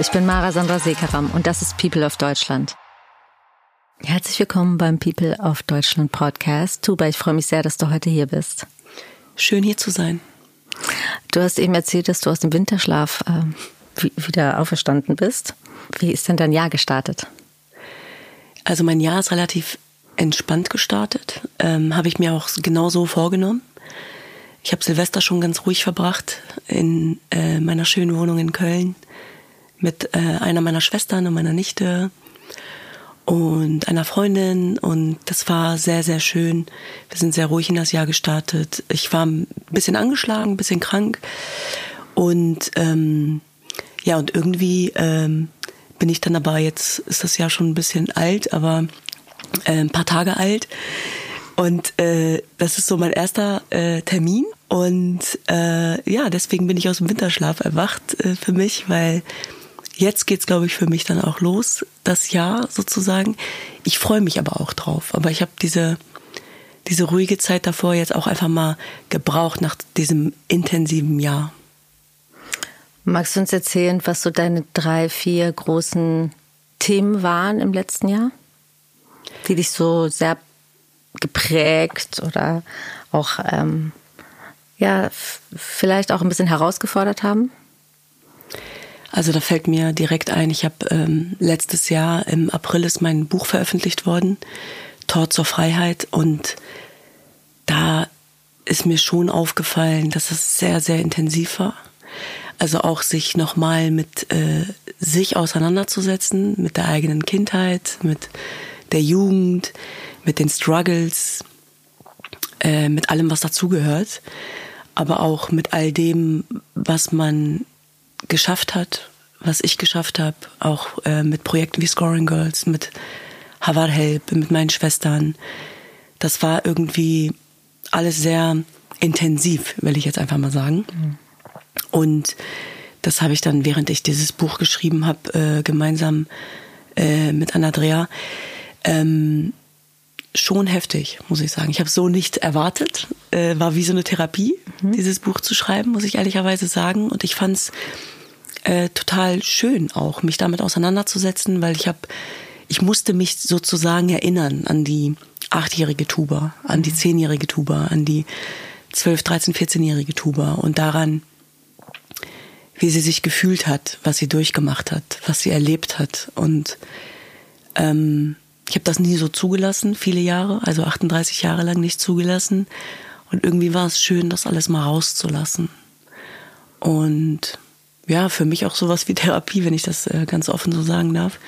Ich bin Mara Sandra Sekaram und das ist People of Deutschland. Herzlich willkommen beim People of Deutschland Podcast. Tuba, ich freue mich sehr, dass du heute hier bist. Schön hier zu sein. Du hast eben erzählt, dass du aus dem Winterschlaf äh, wieder auferstanden bist. Wie ist denn dein Jahr gestartet? Also mein Jahr ist relativ entspannt gestartet. Ähm, habe ich mir auch genauso vorgenommen. Ich habe Silvester schon ganz ruhig verbracht in äh, meiner schönen Wohnung in Köln mit äh, einer meiner Schwestern und meiner Nichte und einer Freundin und das war sehr, sehr schön. Wir sind sehr ruhig in das Jahr gestartet. Ich war ein bisschen angeschlagen, ein bisschen krank und ähm, ja, und irgendwie ähm, bin ich dann aber, jetzt ist das Jahr schon ein bisschen alt, aber äh, ein paar Tage alt und äh, das ist so mein erster äh, Termin und äh, ja, deswegen bin ich aus dem Winterschlaf erwacht äh, für mich, weil jetzt geht's glaube ich für mich dann auch los, das Jahr sozusagen. Ich freue mich aber auch drauf, aber ich habe diese diese ruhige Zeit davor jetzt auch einfach mal gebraucht nach diesem intensiven Jahr. Magst du uns erzählen, was so deine drei, vier großen Themen waren im letzten Jahr, die dich so sehr geprägt oder auch ähm, ja vielleicht auch ein bisschen herausgefordert haben? Also da fällt mir direkt ein, ich habe ähm, letztes Jahr im April ist mein Buch veröffentlicht worden, Tor zur Freiheit. Und da ist mir schon aufgefallen, dass es sehr, sehr intensiv war. Also auch sich nochmal mit äh, sich auseinanderzusetzen, mit der eigenen Kindheit, mit der Jugend, mit den Struggles, äh, mit allem, was dazugehört, aber auch mit all dem, was man geschafft hat, was ich geschafft habe, auch äh, mit Projekten wie Scoring Girls, mit Harvard Help, mit meinen Schwestern. Das war irgendwie alles sehr intensiv, will ich jetzt einfach mal sagen. Mhm. Und das habe ich dann, während ich dieses Buch geschrieben habe, äh, gemeinsam äh, mit Anna-Drea, ähm, schon heftig, muss ich sagen. Ich habe so nicht erwartet. Äh, war wie so eine Therapie, mhm. dieses Buch zu schreiben, muss ich ehrlicherweise sagen. Und ich fand es äh, total schön auch, mich damit auseinanderzusetzen, weil ich habe, ich musste mich sozusagen erinnern an die achtjährige Tuba, an die mhm. zehnjährige Tuba, an die zwölf, dreizehn, vierzehnjährige Tuba und daran, wie sie sich gefühlt hat, was sie durchgemacht hat, was sie erlebt hat und ähm, ich habe das nie so zugelassen, viele Jahre, also 38 Jahre lang nicht zugelassen. Und irgendwie war es schön, das alles mal rauszulassen. Und ja, für mich auch sowas wie Therapie, wenn ich das äh, ganz offen so sagen darf.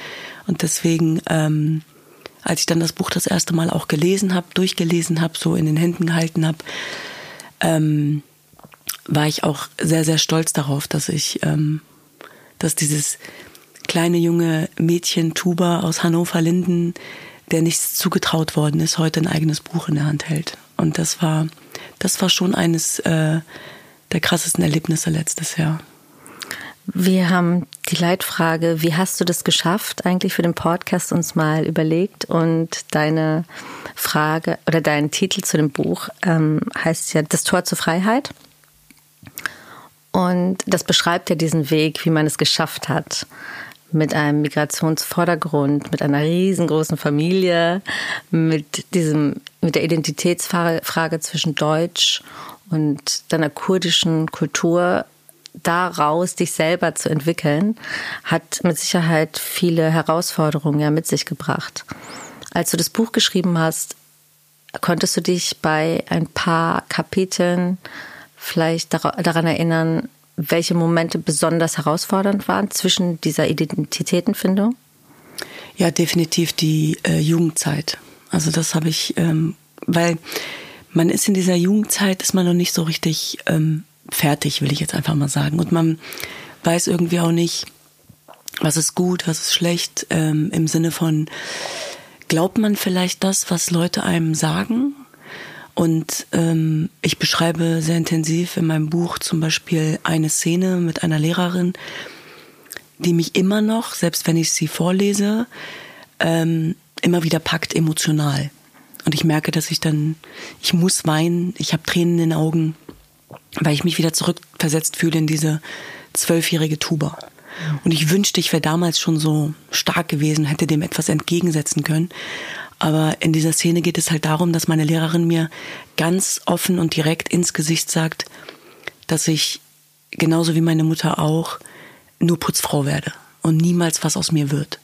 Und deswegen, ähm, als ich dann das Buch das erste Mal auch gelesen habe, durchgelesen habe, so in den Händen gehalten habe, ähm, war ich auch sehr, sehr stolz darauf, dass ich, ähm, dass dieses kleine junge Mädchen Tuba aus Hannover-Linden, der nichts zugetraut worden ist, heute ein eigenes Buch in der Hand hält. Und das war, das war schon eines äh, der krassesten Erlebnisse letztes Jahr. Wir haben die Leitfrage, wie hast du das geschafft, eigentlich für den Podcast uns mal überlegt und deine Frage oder dein Titel zu dem Buch ähm, heißt ja Das Tor zur Freiheit. Und das beschreibt ja diesen Weg, wie man es geschafft hat, mit einem Migrationsvordergrund, mit einer riesengroßen Familie, mit diesem, mit der Identitätsfrage zwischen Deutsch und deiner kurdischen Kultur daraus dich selber zu entwickeln, hat mit Sicherheit viele Herausforderungen ja mit sich gebracht. Als du das Buch geschrieben hast, konntest du dich bei ein paar Kapiteln vielleicht daran erinnern, welche Momente besonders herausfordernd waren zwischen dieser Identitätenfindung? Ja, definitiv die äh, Jugendzeit. Also das habe ich, ähm, weil man ist in dieser Jugendzeit, ist man noch nicht so richtig ähm, fertig, will ich jetzt einfach mal sagen. Und man weiß irgendwie auch nicht, was ist gut, was ist schlecht, ähm, im Sinne von, glaubt man vielleicht das, was Leute einem sagen? Und ähm, ich beschreibe sehr intensiv in meinem Buch zum Beispiel eine Szene mit einer Lehrerin, die mich immer noch, selbst wenn ich sie vorlese, ähm, immer wieder packt emotional. Und ich merke, dass ich dann, ich muss weinen, ich habe Tränen in den Augen, weil ich mich wieder zurückversetzt fühle in diese zwölfjährige Tuba. Und ich wünschte, ich wäre damals schon so stark gewesen, hätte dem etwas entgegensetzen können. Aber in dieser Szene geht es halt darum, dass meine Lehrerin mir ganz offen und direkt ins Gesicht sagt, dass ich genauso wie meine Mutter auch nur Putzfrau werde und niemals was aus mir wird.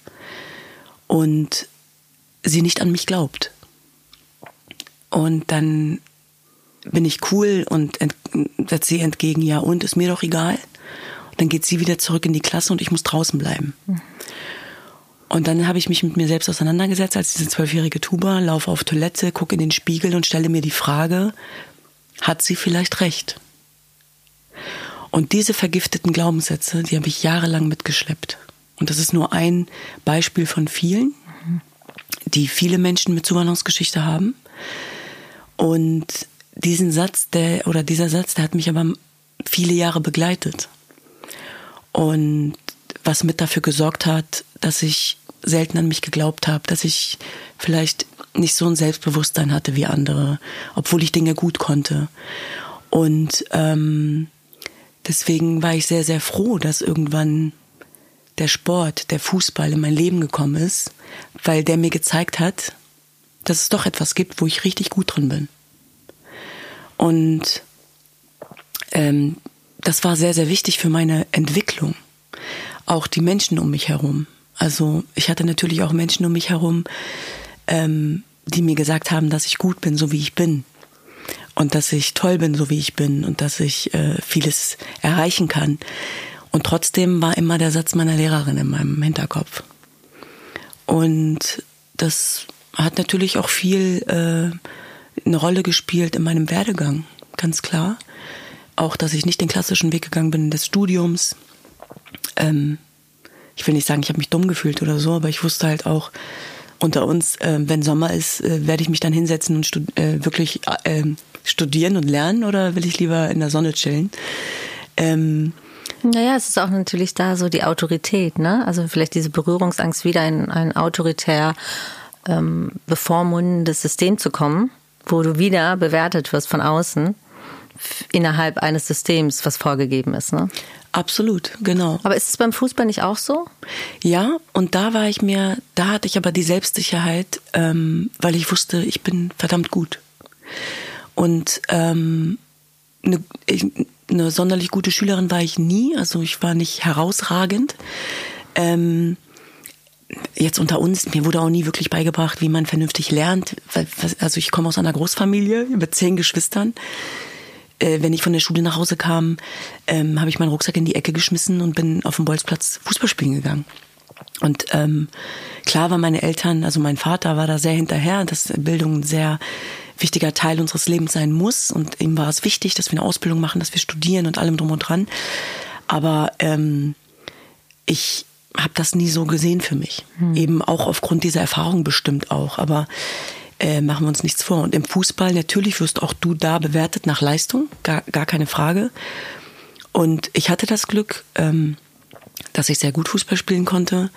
Und sie nicht an mich glaubt. Und dann bin ich cool und setze sie entgegen, ja und, ist mir doch egal. Und dann geht sie wieder zurück in die Klasse und ich muss draußen bleiben. Und dann habe ich mich mit mir selbst auseinandergesetzt als diese zwölfjährige Tuba, laufe auf Toilette, gucke in den Spiegel und stelle mir die Frage, hat sie vielleicht recht? Und diese vergifteten Glaubenssätze, die habe ich jahrelang mitgeschleppt. Und das ist nur ein Beispiel von vielen, die viele Menschen mit Zuwanderungsgeschichte haben. Und diesen Satz, der, oder dieser Satz, der hat mich aber viele Jahre begleitet. Und was mit dafür gesorgt hat, dass ich selten an mich geglaubt habe, dass ich vielleicht nicht so ein Selbstbewusstsein hatte wie andere, obwohl ich Dinge gut konnte. Und ähm, deswegen war ich sehr, sehr froh, dass irgendwann der Sport, der Fußball in mein Leben gekommen ist, weil der mir gezeigt hat, dass es doch etwas gibt, wo ich richtig gut drin bin. Und ähm, das war sehr, sehr wichtig für meine Entwicklung. Auch die Menschen um mich herum. Also ich hatte natürlich auch Menschen um mich herum, ähm, die mir gesagt haben, dass ich gut bin, so wie ich bin. Und dass ich toll bin, so wie ich bin. Und dass ich äh, vieles erreichen kann. Und trotzdem war immer der Satz meiner Lehrerin in meinem Hinterkopf. Und das hat natürlich auch viel äh, eine Rolle gespielt in meinem Werdegang, ganz klar. Auch, dass ich nicht den klassischen Weg gegangen bin des Studiums. Ähm, ich will nicht sagen, ich habe mich dumm gefühlt oder so, aber ich wusste halt auch, unter uns, äh, wenn Sommer ist, äh, werde ich mich dann hinsetzen und stud äh, wirklich äh, studieren und lernen oder will ich lieber in der Sonne chillen? Ähm, naja, es ist auch natürlich da so die Autorität, ne? Also vielleicht diese Berührungsangst, wieder in ein autoritär ähm, bevormundendes System zu kommen wo du wieder bewertet wirst von außen innerhalb eines Systems, was vorgegeben ist. Ne? Absolut, genau. Aber ist es beim Fußball nicht auch so? Ja, und da war ich mir, da hatte ich aber die Selbstsicherheit, ähm, weil ich wusste, ich bin verdammt gut. Und ähm, eine, eine sonderlich gute Schülerin war ich nie, also ich war nicht herausragend. Ähm, jetzt unter uns, mir wurde auch nie wirklich beigebracht, wie man vernünftig lernt. Also ich komme aus einer Großfamilie mit zehn Geschwistern. Äh, wenn ich von der Schule nach Hause kam, ähm, habe ich meinen Rucksack in die Ecke geschmissen und bin auf dem Bolzplatz Fußball spielen gegangen. Und ähm, klar waren meine Eltern, also mein Vater war da sehr hinterher, dass Bildung ein sehr wichtiger Teil unseres Lebens sein muss. Und ihm war es wichtig, dass wir eine Ausbildung machen, dass wir studieren und allem drum und dran. Aber ähm, ich habe das nie so gesehen für mich. Hm. Eben auch aufgrund dieser Erfahrung bestimmt auch. Aber äh, machen wir uns nichts vor. Und im Fußball natürlich wirst auch du da bewertet nach Leistung, gar, gar keine Frage. Und ich hatte das Glück, ähm, dass ich sehr gut Fußball spielen konnte.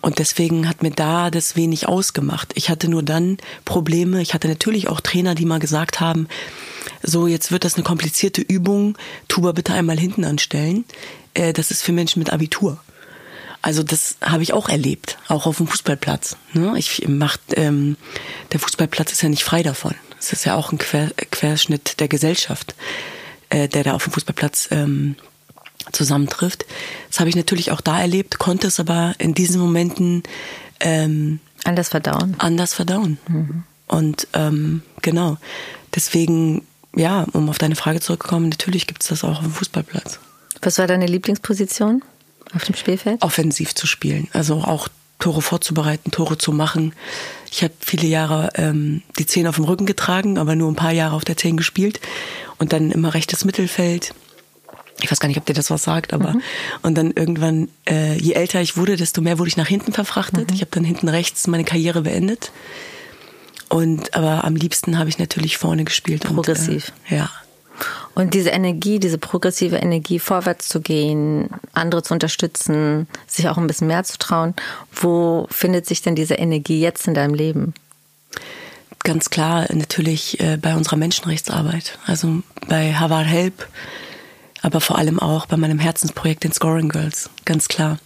Und deswegen hat mir da das wenig ausgemacht. Ich hatte nur dann Probleme. Ich hatte natürlich auch Trainer, die mal gesagt haben, so jetzt wird das eine komplizierte Übung, Tuba bitte einmal hinten anstellen. Äh, das ist für Menschen mit Abitur. Also das habe ich auch erlebt, auch auf dem Fußballplatz. Ne? Ich mach, ähm, der Fußballplatz ist ja nicht frei davon. Es ist ja auch ein Quer, Querschnitt der Gesellschaft, äh, der da auf dem Fußballplatz ähm, zusammentrifft. Das habe ich natürlich auch da erlebt, konnte es aber in diesen Momenten ähm, anders verdauen. Anders verdauen. Mhm. Und ähm, genau. Deswegen, ja, um auf deine Frage zurückzukommen, natürlich gibt es das auch auf dem Fußballplatz. Was war deine Lieblingsposition? Auf dem Spielfeld? Offensiv zu spielen. Also auch Tore vorzubereiten, Tore zu machen. Ich habe viele Jahre ähm, die Zehn auf dem Rücken getragen, aber nur ein paar Jahre auf der Zehn gespielt. Und dann immer rechtes Mittelfeld. Ich weiß gar nicht, ob dir das was sagt, aber mhm. und dann irgendwann, äh, je älter ich wurde, desto mehr wurde ich nach hinten verfrachtet. Mhm. Ich habe dann hinten rechts meine Karriere beendet. Und aber am liebsten habe ich natürlich vorne gespielt. Progressiv. Und, äh, ja. Und diese Energie, diese progressive Energie, vorwärts zu gehen, andere zu unterstützen, sich auch ein bisschen mehr zu trauen, wo findet sich denn diese Energie jetzt in deinem Leben? Ganz klar natürlich äh, bei unserer Menschenrechtsarbeit. Also bei Harvard Help aber vor allem auch bei meinem Herzensprojekt den Scoring Girls, ganz klar.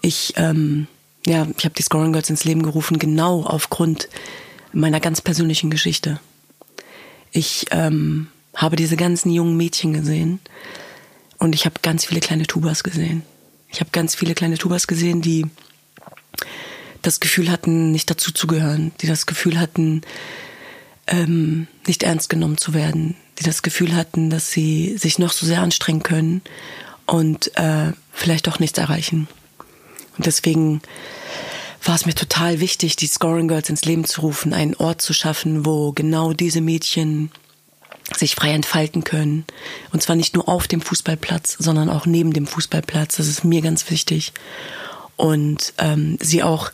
Ich, ähm, ja, ich habe die Scoring Girls ins Leben gerufen, genau aufgrund meiner ganz persönlichen Geschichte. Ich ähm, habe diese ganzen jungen Mädchen gesehen und ich habe ganz viele kleine Tubas gesehen. Ich habe ganz viele kleine Tubas gesehen, die das Gefühl hatten, nicht dazuzugehören, die das Gefühl hatten, ähm, nicht ernst genommen zu werden, die das Gefühl hatten, dass sie sich noch so sehr anstrengen können und äh, vielleicht doch nichts erreichen. Und deswegen war es mir total wichtig, die Scoring Girls ins Leben zu rufen, einen Ort zu schaffen, wo genau diese Mädchen sich frei entfalten können. Und zwar nicht nur auf dem Fußballplatz, sondern auch neben dem Fußballplatz. Das ist mir ganz wichtig. Und ähm, sie auch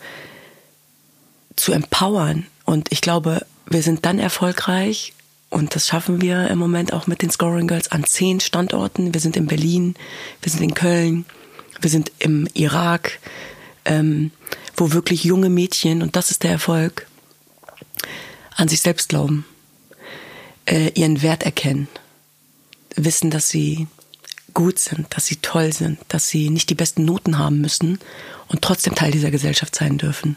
zu empowern. Und ich glaube, wir sind dann erfolgreich, und das schaffen wir im Moment auch mit den Scoring Girls an zehn Standorten. Wir sind in Berlin, wir sind in Köln, wir sind im Irak, ähm, wo wirklich junge Mädchen, und das ist der Erfolg, an sich selbst glauben, äh, ihren Wert erkennen, wissen, dass sie gut sind, dass sie toll sind, dass sie nicht die besten Noten haben müssen und trotzdem Teil dieser Gesellschaft sein dürfen.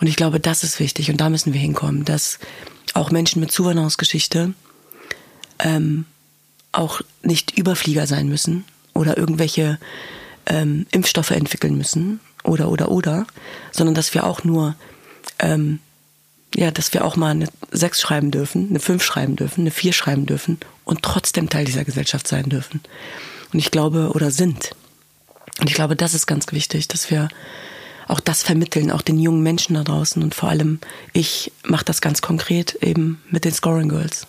Und ich glaube, das ist wichtig und da müssen wir hinkommen, dass auch Menschen mit Zuwanderungsgeschichte ähm, auch nicht Überflieger sein müssen oder irgendwelche ähm, Impfstoffe entwickeln müssen oder oder oder, sondern dass wir auch nur ähm, ja, dass wir auch mal eine 6 schreiben dürfen, eine 5 schreiben dürfen, eine 4 schreiben dürfen und trotzdem Teil dieser Gesellschaft sein dürfen. Und ich glaube, oder sind. Und ich glaube, das ist ganz wichtig, dass wir auch das vermitteln, auch den jungen Menschen da draußen. Und vor allem, ich mache das ganz konkret eben mit den Scoring Girls.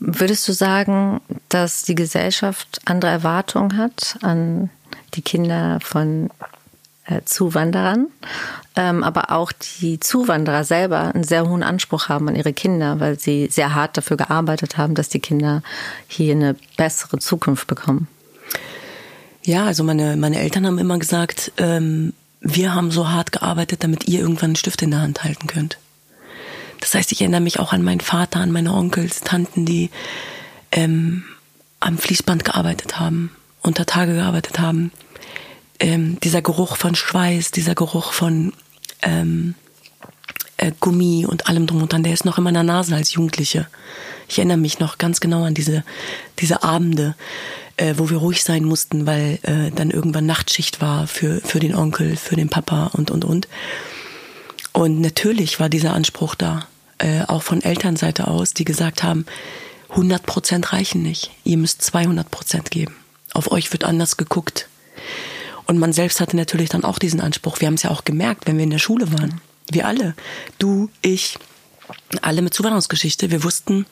Würdest du sagen, dass die Gesellschaft andere Erwartungen hat an die Kinder von Zuwanderern, ähm, aber auch die Zuwanderer selber einen sehr hohen Anspruch haben an ihre Kinder, weil sie sehr hart dafür gearbeitet haben, dass die Kinder hier eine bessere Zukunft bekommen. Ja, also meine, meine Eltern haben immer gesagt, ähm, wir haben so hart gearbeitet, damit ihr irgendwann einen Stift in der Hand halten könnt. Das heißt, ich erinnere mich auch an meinen Vater, an meine Onkels, Tanten, die ähm, am Fließband gearbeitet haben, unter Tage gearbeitet haben. Ähm, dieser Geruch von Schweiß, dieser Geruch von ähm, äh, Gummi und allem drum und dran, der ist noch in meiner Nase als Jugendliche. Ich erinnere mich noch ganz genau an diese, diese Abende, äh, wo wir ruhig sein mussten, weil äh, dann irgendwann Nachtschicht war für, für den Onkel, für den Papa und, und, und. Und natürlich war dieser Anspruch da, äh, auch von Elternseite aus, die gesagt haben, 100 Prozent reichen nicht. Ihr müsst 200 Prozent geben. Auf euch wird anders geguckt. Und man selbst hatte natürlich dann auch diesen Anspruch. Wir haben es ja auch gemerkt, wenn wir in der Schule waren. Wir alle. Du, ich, alle mit Zuwanderungsgeschichte. Wir wussten,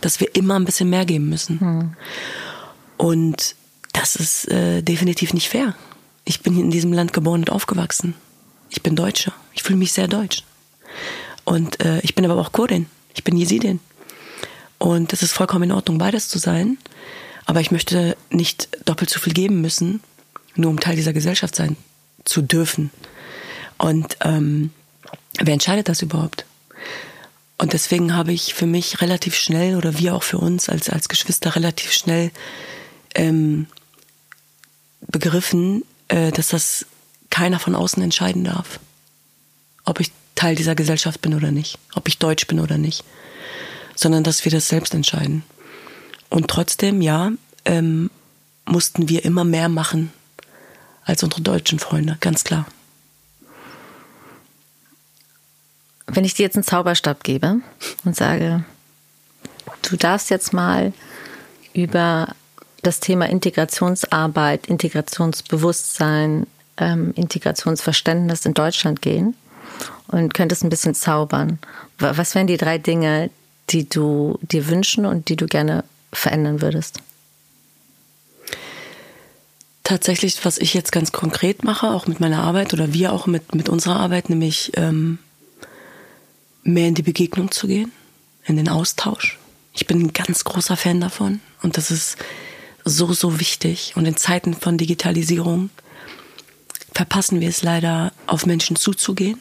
dass wir immer ein bisschen mehr geben müssen. Hm. Und das ist äh, definitiv nicht fair. Ich bin in diesem Land geboren und aufgewachsen. Ich bin Deutsche. Ich fühle mich sehr deutsch. Und äh, ich bin aber auch Kurdin. Ich bin Jesidin. Und es ist vollkommen in Ordnung, beides zu sein. Aber ich möchte nicht doppelt so viel geben müssen, nur um Teil dieser Gesellschaft sein zu dürfen. Und ähm, wer entscheidet das überhaupt? Und deswegen habe ich für mich relativ schnell oder wir auch für uns als, als Geschwister relativ schnell ähm, begriffen, äh, dass das keiner von außen entscheiden darf. Ob ich Teil dieser Gesellschaft bin oder nicht, ob ich deutsch bin oder nicht, sondern dass wir das selbst entscheiden. Und trotzdem, ja, ähm, mussten wir immer mehr machen als unsere deutschen Freunde, ganz klar. Wenn ich dir jetzt einen Zauberstab gebe und sage, du darfst jetzt mal über das Thema Integrationsarbeit, Integrationsbewusstsein, ähm, Integrationsverständnis in Deutschland gehen und könntest ein bisschen zaubern. Was wären die drei Dinge, die du dir wünschen und die du gerne verändern würdest? Tatsächlich, was ich jetzt ganz konkret mache, auch mit meiner Arbeit oder wir auch mit, mit unserer Arbeit, nämlich ähm, mehr in die Begegnung zu gehen, in den Austausch. Ich bin ein ganz großer Fan davon und das ist so, so wichtig. Und in Zeiten von Digitalisierung verpassen wir es leider, auf Menschen zuzugehen.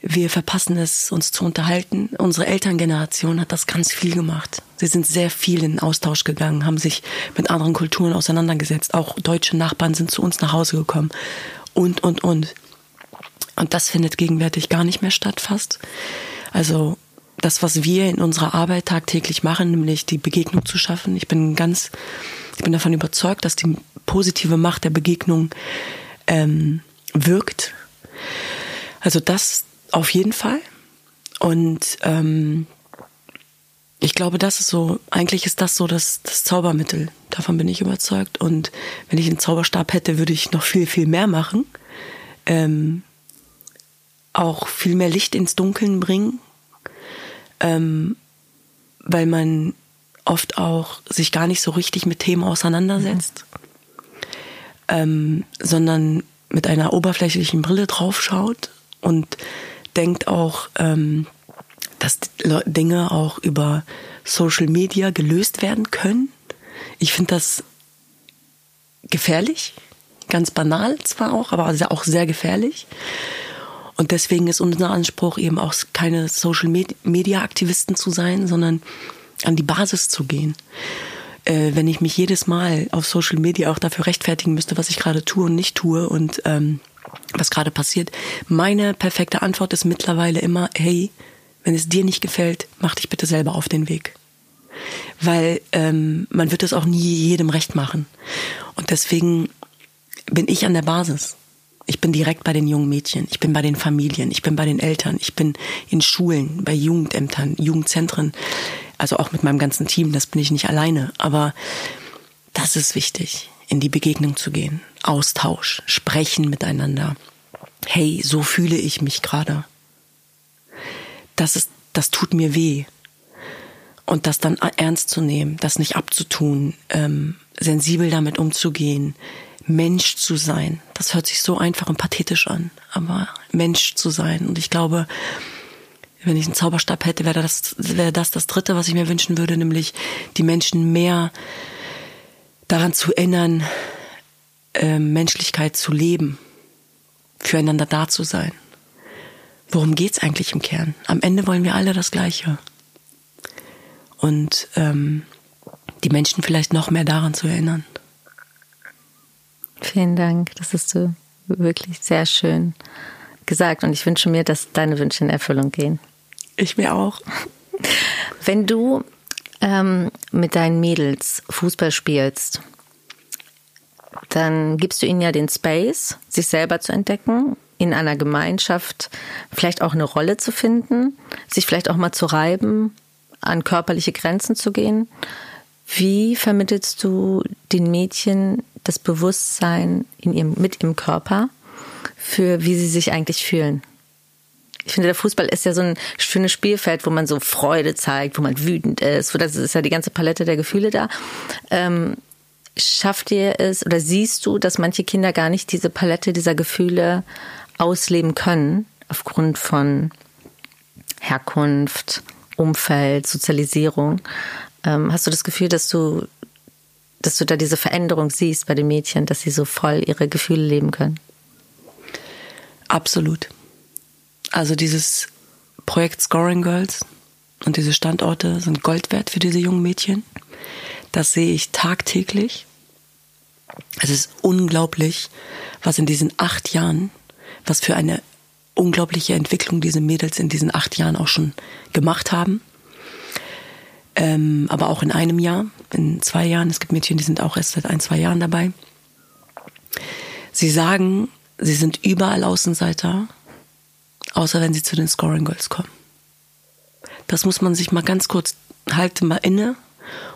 Wir verpassen es, uns zu unterhalten. Unsere Elterngeneration hat das ganz viel gemacht. Sie sind sehr viel in Austausch gegangen, haben sich mit anderen Kulturen auseinandergesetzt. Auch deutsche Nachbarn sind zu uns nach Hause gekommen. Und, und, und. Und das findet gegenwärtig gar nicht mehr statt fast. Also das, was wir in unserer Arbeit tagtäglich machen, nämlich die Begegnung zu schaffen. Ich bin ganz, ich bin davon überzeugt, dass die positive Macht der Begegnung ähm, wirkt. Also das auf jeden Fall. Und ähm, ich glaube, das ist so, eigentlich ist das so das, das Zaubermittel. Davon bin ich überzeugt. Und wenn ich einen Zauberstab hätte, würde ich noch viel, viel mehr machen. Ähm, auch viel mehr Licht ins Dunkeln bringen. Ähm, weil man oft auch sich gar nicht so richtig mit Themen auseinandersetzt, mhm. ähm, sondern mit einer oberflächlichen Brille draufschaut und denkt auch, ähm, dass Dinge auch über Social Media gelöst werden können. Ich finde das gefährlich, ganz banal zwar auch, aber auch sehr gefährlich. Und deswegen ist unser Anspruch eben auch keine Social Media Aktivisten zu sein, sondern an die Basis zu gehen. Äh, wenn ich mich jedes Mal auf Social Media auch dafür rechtfertigen müsste, was ich gerade tue und nicht tue und ähm, was gerade passiert. Meine perfekte Antwort ist mittlerweile immer, hey, wenn es dir nicht gefällt, mach dich bitte selber auf den Weg. Weil ähm, man wird es auch nie jedem recht machen. Und deswegen bin ich an der Basis. Ich bin direkt bei den jungen Mädchen, ich bin bei den Familien, ich bin bei den Eltern, ich bin in Schulen, bei Jugendämtern, Jugendzentren, also auch mit meinem ganzen Team, das bin ich nicht alleine. Aber das ist wichtig, in die Begegnung zu gehen. Austausch, sprechen miteinander. Hey, so fühle ich mich gerade. Das ist, das tut mir weh. Und das dann ernst zu nehmen, das nicht abzutun, ähm, sensibel damit umzugehen, Mensch zu sein. Das hört sich so einfach und pathetisch an, aber Mensch zu sein. Und ich glaube, wenn ich einen Zauberstab hätte, wäre das, wäre das das Dritte, was ich mir wünschen würde, nämlich die Menschen mehr daran zu erinnern, äh, Menschlichkeit zu leben, füreinander da zu sein. Worum geht's eigentlich im Kern? Am Ende wollen wir alle das Gleiche. Und ähm, die Menschen vielleicht noch mehr daran zu erinnern. Vielen Dank, das hast du wirklich sehr schön gesagt. Und ich wünsche mir, dass deine Wünsche in Erfüllung gehen. Ich mir auch. Wenn du ähm, mit deinen Mädels Fußball spielst, dann gibst du ihnen ja den Space, sich selber zu entdecken, in einer Gemeinschaft vielleicht auch eine Rolle zu finden, sich vielleicht auch mal zu reiben, an körperliche Grenzen zu gehen. Wie vermittelst du den Mädchen das Bewusstsein in ihrem, mit ihrem Körper für wie sie sich eigentlich fühlen? Ich finde, der Fußball ist ja so ein schönes Spielfeld, wo man so Freude zeigt, wo man wütend ist. Das ist ja die ganze Palette der Gefühle da. Ähm, schafft ihr es oder siehst du, dass manche Kinder gar nicht diese Palette dieser Gefühle ausleben können, aufgrund von Herkunft, Umfeld, Sozialisierung? Ähm, hast du das Gefühl, dass du, dass du da diese Veränderung siehst bei den Mädchen, dass sie so voll ihre Gefühle leben können? Absolut. Also dieses Projekt Scoring Girls und diese Standorte sind Gold wert für diese jungen Mädchen. Das sehe ich tagtäglich. Es ist unglaublich, was in diesen acht Jahren, was für eine unglaubliche Entwicklung diese Mädels in diesen acht Jahren auch schon gemacht haben. Ähm, aber auch in einem Jahr, in zwei Jahren. Es gibt Mädchen, die sind auch erst seit ein, zwei Jahren dabei. Sie sagen, sie sind überall Außenseiter, außer wenn sie zu den Scoring Girls kommen. Das muss man sich mal ganz kurz halten, mal inne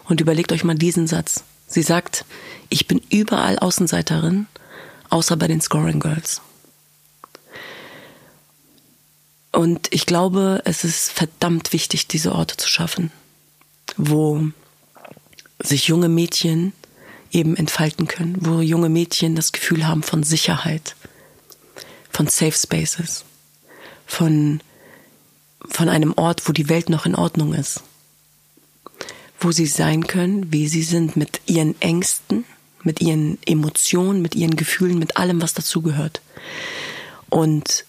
und überlegt euch mal diesen Satz. Sie sagt, ich bin überall Außenseiterin, außer bei den Scoring Girls. Und ich glaube, es ist verdammt wichtig, diese Orte zu schaffen, wo sich junge Mädchen eben entfalten können, wo junge Mädchen das Gefühl haben von Sicherheit, von Safe Spaces von, von einem Ort, wo die Welt noch in Ordnung ist. Wo sie sein können, wie sie sind, mit ihren Ängsten, mit ihren Emotionen, mit ihren Gefühlen, mit allem, was dazugehört. Und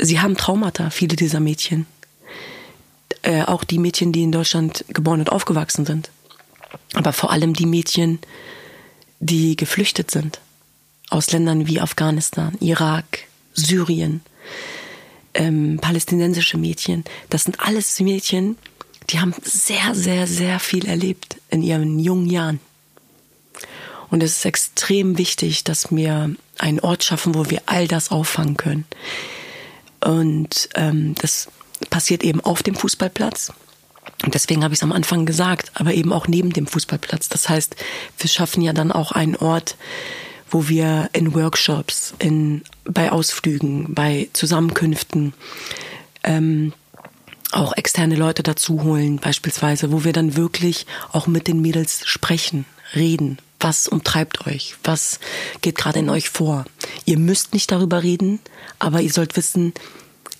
sie haben Traumata, viele dieser Mädchen. Äh, auch die Mädchen, die in Deutschland geboren und aufgewachsen sind. Aber vor allem die Mädchen, die geflüchtet sind. Aus Ländern wie Afghanistan, Irak, Syrien, ähm, palästinensische Mädchen. Das sind alles Mädchen, die haben sehr, sehr, sehr viel erlebt in ihren jungen Jahren. Und es ist extrem wichtig, dass wir einen Ort schaffen, wo wir all das auffangen können. Und ähm, das passiert eben auf dem Fußballplatz. Und deswegen habe ich es am Anfang gesagt, aber eben auch neben dem Fußballplatz. Das heißt, wir schaffen ja dann auch einen Ort, wo wir in Workshops, in, bei Ausflügen, bei Zusammenkünften ähm, auch externe Leute dazu holen, beispielsweise, wo wir dann wirklich auch mit den Mädels sprechen, reden. Was umtreibt euch? Was geht gerade in euch vor? Ihr müsst nicht darüber reden, aber ihr sollt wissen,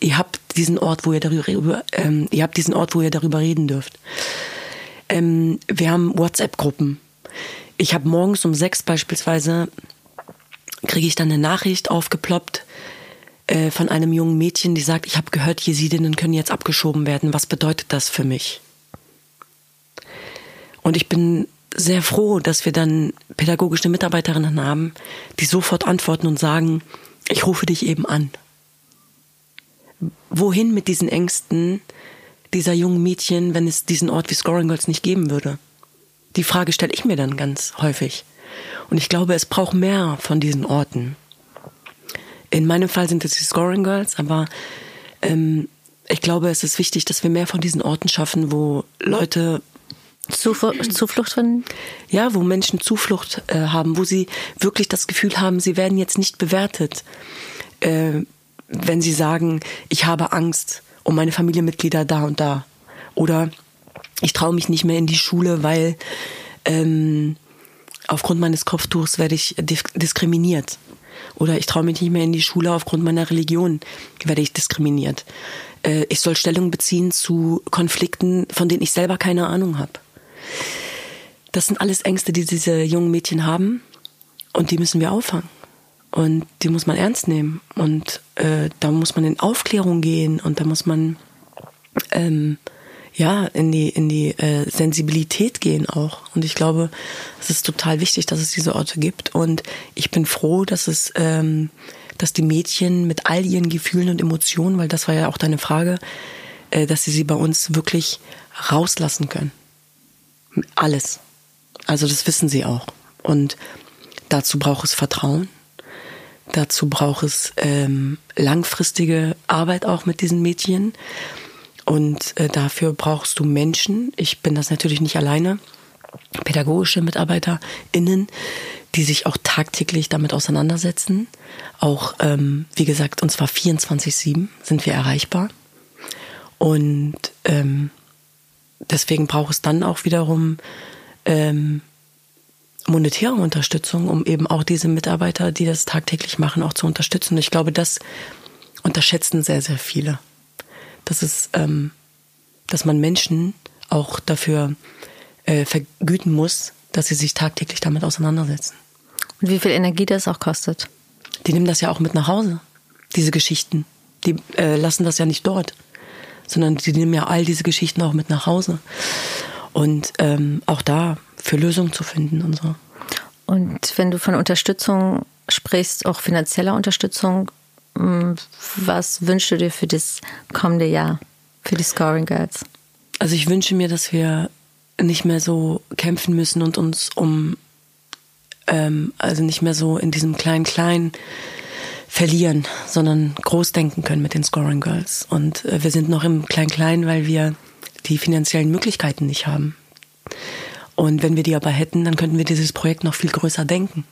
ihr habt diesen Ort, wo ihr darüber, ähm, ihr habt diesen Ort, wo ihr darüber reden dürft. Ähm, wir haben WhatsApp-Gruppen. Ich habe morgens um sechs beispielsweise kriege ich dann eine Nachricht aufgeploppt äh, von einem jungen Mädchen, die sagt, ich habe gehört, Jesidinnen können jetzt abgeschoben werden. Was bedeutet das für mich? Und ich bin sehr froh, dass wir dann pädagogische Mitarbeiterinnen haben, die sofort antworten und sagen, ich rufe dich eben an. Wohin mit diesen Ängsten dieser jungen Mädchen, wenn es diesen Ort wie Scoring Girls nicht geben würde? Die Frage stelle ich mir dann ganz häufig. Und ich glaube, es braucht mehr von diesen Orten. In meinem Fall sind es die Scoring Girls, aber ähm, ich glaube, es ist wichtig, dass wir mehr von diesen Orten schaffen, wo Leute Zuflucht, Zuflucht finden? Ja, wo Menschen Zuflucht äh, haben, wo sie wirklich das Gefühl haben, sie werden jetzt nicht bewertet. Äh, wenn sie sagen, ich habe Angst um meine Familienmitglieder da und da. Oder ich traue mich nicht mehr in die Schule, weil ähm, aufgrund meines Kopftuchs werde ich diskriminiert. Oder ich traue mich nicht mehr in die Schule aufgrund meiner Religion, werde ich diskriminiert. Äh, ich soll Stellung beziehen zu Konflikten, von denen ich selber keine Ahnung habe. Das sind alles Ängste, die diese jungen Mädchen haben und die müssen wir auffangen. Und die muss man ernst nehmen. Und äh, da muss man in Aufklärung gehen und da muss man ähm, ja, in die, in die äh, Sensibilität gehen auch. Und ich glaube, es ist total wichtig, dass es diese Orte gibt. Und ich bin froh, dass es, ähm, dass die Mädchen mit all ihren Gefühlen und Emotionen, weil das war ja auch deine Frage, äh, dass sie sie bei uns wirklich rauslassen können. Alles. Also das wissen sie auch. Und dazu braucht es Vertrauen. Dazu braucht es ähm, langfristige Arbeit auch mit diesen Mädchen. Und äh, dafür brauchst du Menschen. Ich bin das natürlich nicht alleine. Pädagogische MitarbeiterInnen, die sich auch tagtäglich damit auseinandersetzen. Auch, ähm, wie gesagt, und zwar 24-7 sind wir erreichbar. Und ähm, deswegen braucht es dann auch wiederum ähm, monetäre Unterstützung, um eben auch diese Mitarbeiter, die das tagtäglich machen, auch zu unterstützen. Ich glaube, das unterschätzen sehr, sehr viele dass es, ähm, dass man Menschen auch dafür äh, vergüten muss, dass sie sich tagtäglich damit auseinandersetzen. Und wie viel Energie das auch kostet? Die nehmen das ja auch mit nach Hause, diese Geschichten. Die äh, lassen das ja nicht dort, sondern die nehmen ja all diese Geschichten auch mit nach Hause. Und ähm, auch da für Lösungen zu finden und so. Und wenn du von Unterstützung sprichst, auch finanzieller Unterstützung, was wünschst du dir für das kommende Jahr, für die Scoring Girls? Also ich wünsche mir, dass wir nicht mehr so kämpfen müssen und uns um, ähm, also nicht mehr so in diesem Klein-Klein verlieren, sondern groß denken können mit den Scoring Girls. Und äh, wir sind noch im Klein-Klein, weil wir die finanziellen Möglichkeiten nicht haben. Und wenn wir die aber hätten, dann könnten wir dieses Projekt noch viel größer denken.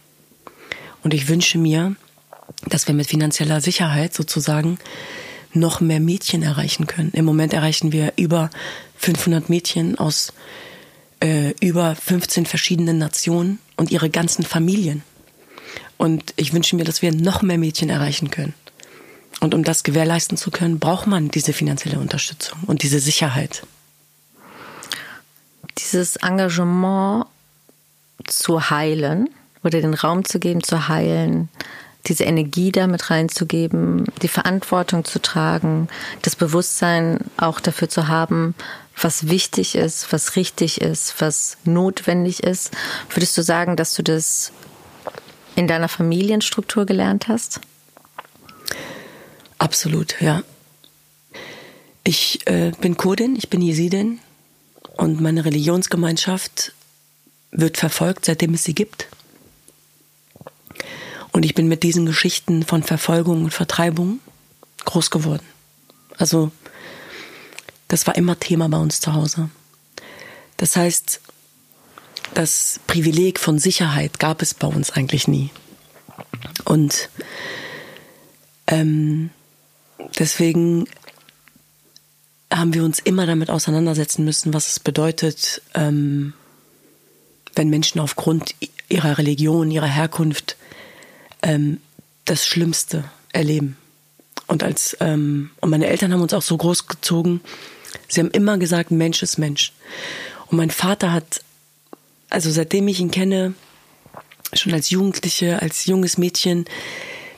Und ich wünsche mir, dass wir mit finanzieller Sicherheit sozusagen noch mehr Mädchen erreichen können. Im Moment erreichen wir über 500 Mädchen aus äh, über 15 verschiedenen Nationen und ihre ganzen Familien. Und ich wünsche mir, dass wir noch mehr Mädchen erreichen können. Und um das gewährleisten zu können, braucht man diese finanzielle Unterstützung und diese Sicherheit. Dieses Engagement zu heilen oder den Raum zu geben, zu heilen, diese Energie damit reinzugeben, die Verantwortung zu tragen, das Bewusstsein auch dafür zu haben, was wichtig ist, was richtig ist, was notwendig ist. Würdest du sagen, dass du das in deiner Familienstruktur gelernt hast? Absolut, ja. Ich äh, bin Kurdin, ich bin Jesidin und meine Religionsgemeinschaft wird verfolgt, seitdem es sie gibt. Und ich bin mit diesen Geschichten von Verfolgung und Vertreibung groß geworden. Also das war immer Thema bei uns zu Hause. Das heißt, das Privileg von Sicherheit gab es bei uns eigentlich nie. Und ähm, deswegen haben wir uns immer damit auseinandersetzen müssen, was es bedeutet, ähm, wenn Menschen aufgrund ihrer Religion, ihrer Herkunft ähm, das Schlimmste erleben. Und als ähm, und meine Eltern haben uns auch so großgezogen. Sie haben immer gesagt, Mensch ist Mensch. Und mein Vater hat, also seitdem ich ihn kenne, schon als Jugendliche, als junges Mädchen,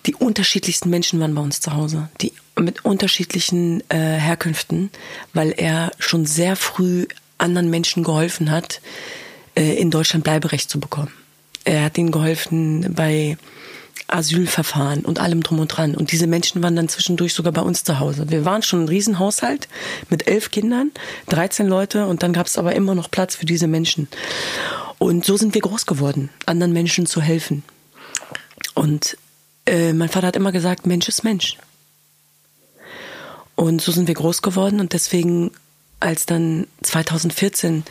die unterschiedlichsten Menschen waren bei uns zu Hause, die mit unterschiedlichen äh, Herkünften, weil er schon sehr früh anderen Menschen geholfen hat, äh, in Deutschland Bleiberecht zu bekommen. Er hat ihnen geholfen bei Asylverfahren und allem drum und dran. Und diese Menschen waren dann zwischendurch sogar bei uns zu Hause. Wir waren schon ein Riesenhaushalt mit elf Kindern, 13 Leute und dann gab es aber immer noch Platz für diese Menschen. Und so sind wir groß geworden, anderen Menschen zu helfen. Und äh, mein Vater hat immer gesagt, Mensch ist Mensch. Und so sind wir groß geworden und deswegen, als dann 2014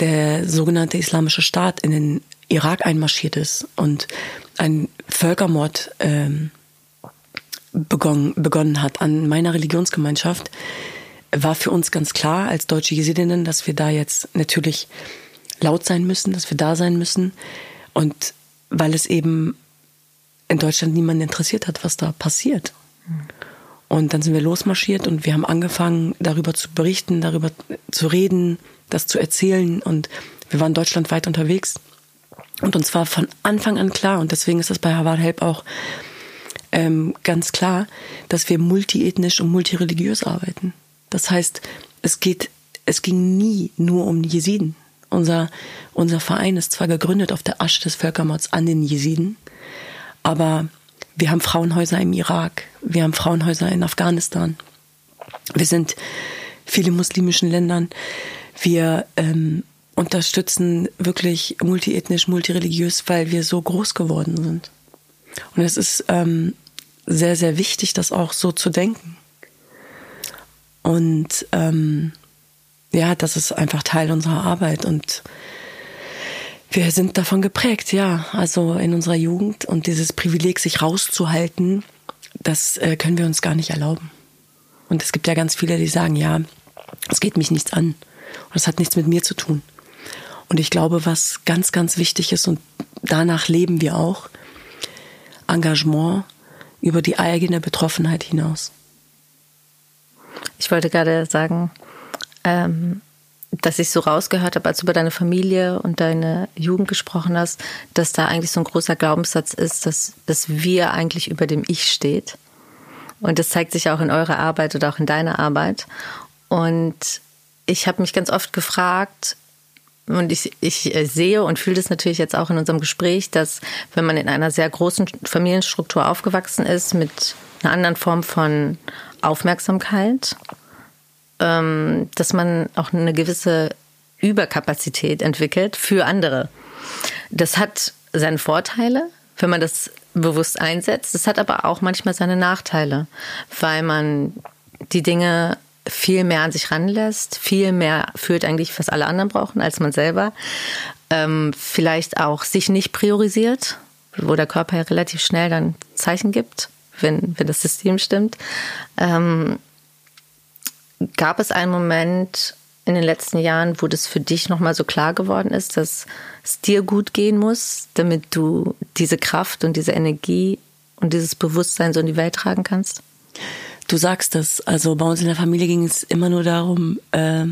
der sogenannte Islamische Staat in den Irak einmarschiert ist und ein Völkermord ähm, begonnen, begonnen hat an meiner Religionsgemeinschaft, war für uns ganz klar als deutsche Jesidinnen, dass wir da jetzt natürlich laut sein müssen, dass wir da sein müssen. Und weil es eben in Deutschland niemanden interessiert hat, was da passiert. Und dann sind wir losmarschiert und wir haben angefangen, darüber zu berichten, darüber zu reden, das zu erzählen. Und wir waren deutschlandweit unterwegs. Und uns war von Anfang an klar, und deswegen ist das bei Harvard Help auch ähm, ganz klar, dass wir multiethnisch und multireligiös arbeiten. Das heißt, es geht, es ging nie nur um Jesiden. Unser, unser Verein ist zwar gegründet auf der Asche des Völkermords an den Jesiden, aber wir haben Frauenhäuser im Irak, wir haben Frauenhäuser in Afghanistan. Wir sind viele muslimischen Ländern. Wir ähm, unterstützen wirklich multiethnisch, multireligiös, weil wir so groß geworden sind. Und es ist ähm, sehr, sehr wichtig, das auch so zu denken. Und ähm, ja, das ist einfach Teil unserer Arbeit und wir sind davon geprägt, ja. Also in unserer Jugend und dieses Privileg, sich rauszuhalten, das äh, können wir uns gar nicht erlauben. Und es gibt ja ganz viele, die sagen, ja, es geht mich nichts an. Und das hat nichts mit mir zu tun. Und ich glaube, was ganz, ganz wichtig ist, und danach leben wir auch, Engagement über die eigene Betroffenheit hinaus. Ich wollte gerade sagen, ähm, dass ich so rausgehört habe, als du über deine Familie und deine Jugend gesprochen hast, dass da eigentlich so ein großer Glaubenssatz ist, dass das Wir eigentlich über dem Ich steht. Und das zeigt sich auch in eurer Arbeit oder auch in deiner Arbeit. Und ich habe mich ganz oft gefragt, und ich, ich äh, sehe und fühle das natürlich jetzt auch in unserem Gespräch, dass wenn man in einer sehr großen Familienstruktur aufgewachsen ist, mit einer anderen Form von Aufmerksamkeit, ähm, dass man auch eine gewisse Überkapazität entwickelt für andere. Das hat seine Vorteile, wenn man das bewusst einsetzt. Das hat aber auch manchmal seine Nachteile, weil man die Dinge viel mehr an sich ranlässt, viel mehr führt eigentlich, was alle anderen brauchen, als man selber. Ähm, vielleicht auch sich nicht priorisiert, wo der Körper ja relativ schnell dann Zeichen gibt, wenn, wenn das System stimmt. Ähm, Gab es einen Moment in den letzten Jahren, wo das für dich nochmal so klar geworden ist, dass es dir gut gehen muss, damit du diese Kraft und diese Energie und dieses Bewusstsein so in die Welt tragen kannst? Du sagst es. Also bei uns in der Familie ging es immer nur darum, äh,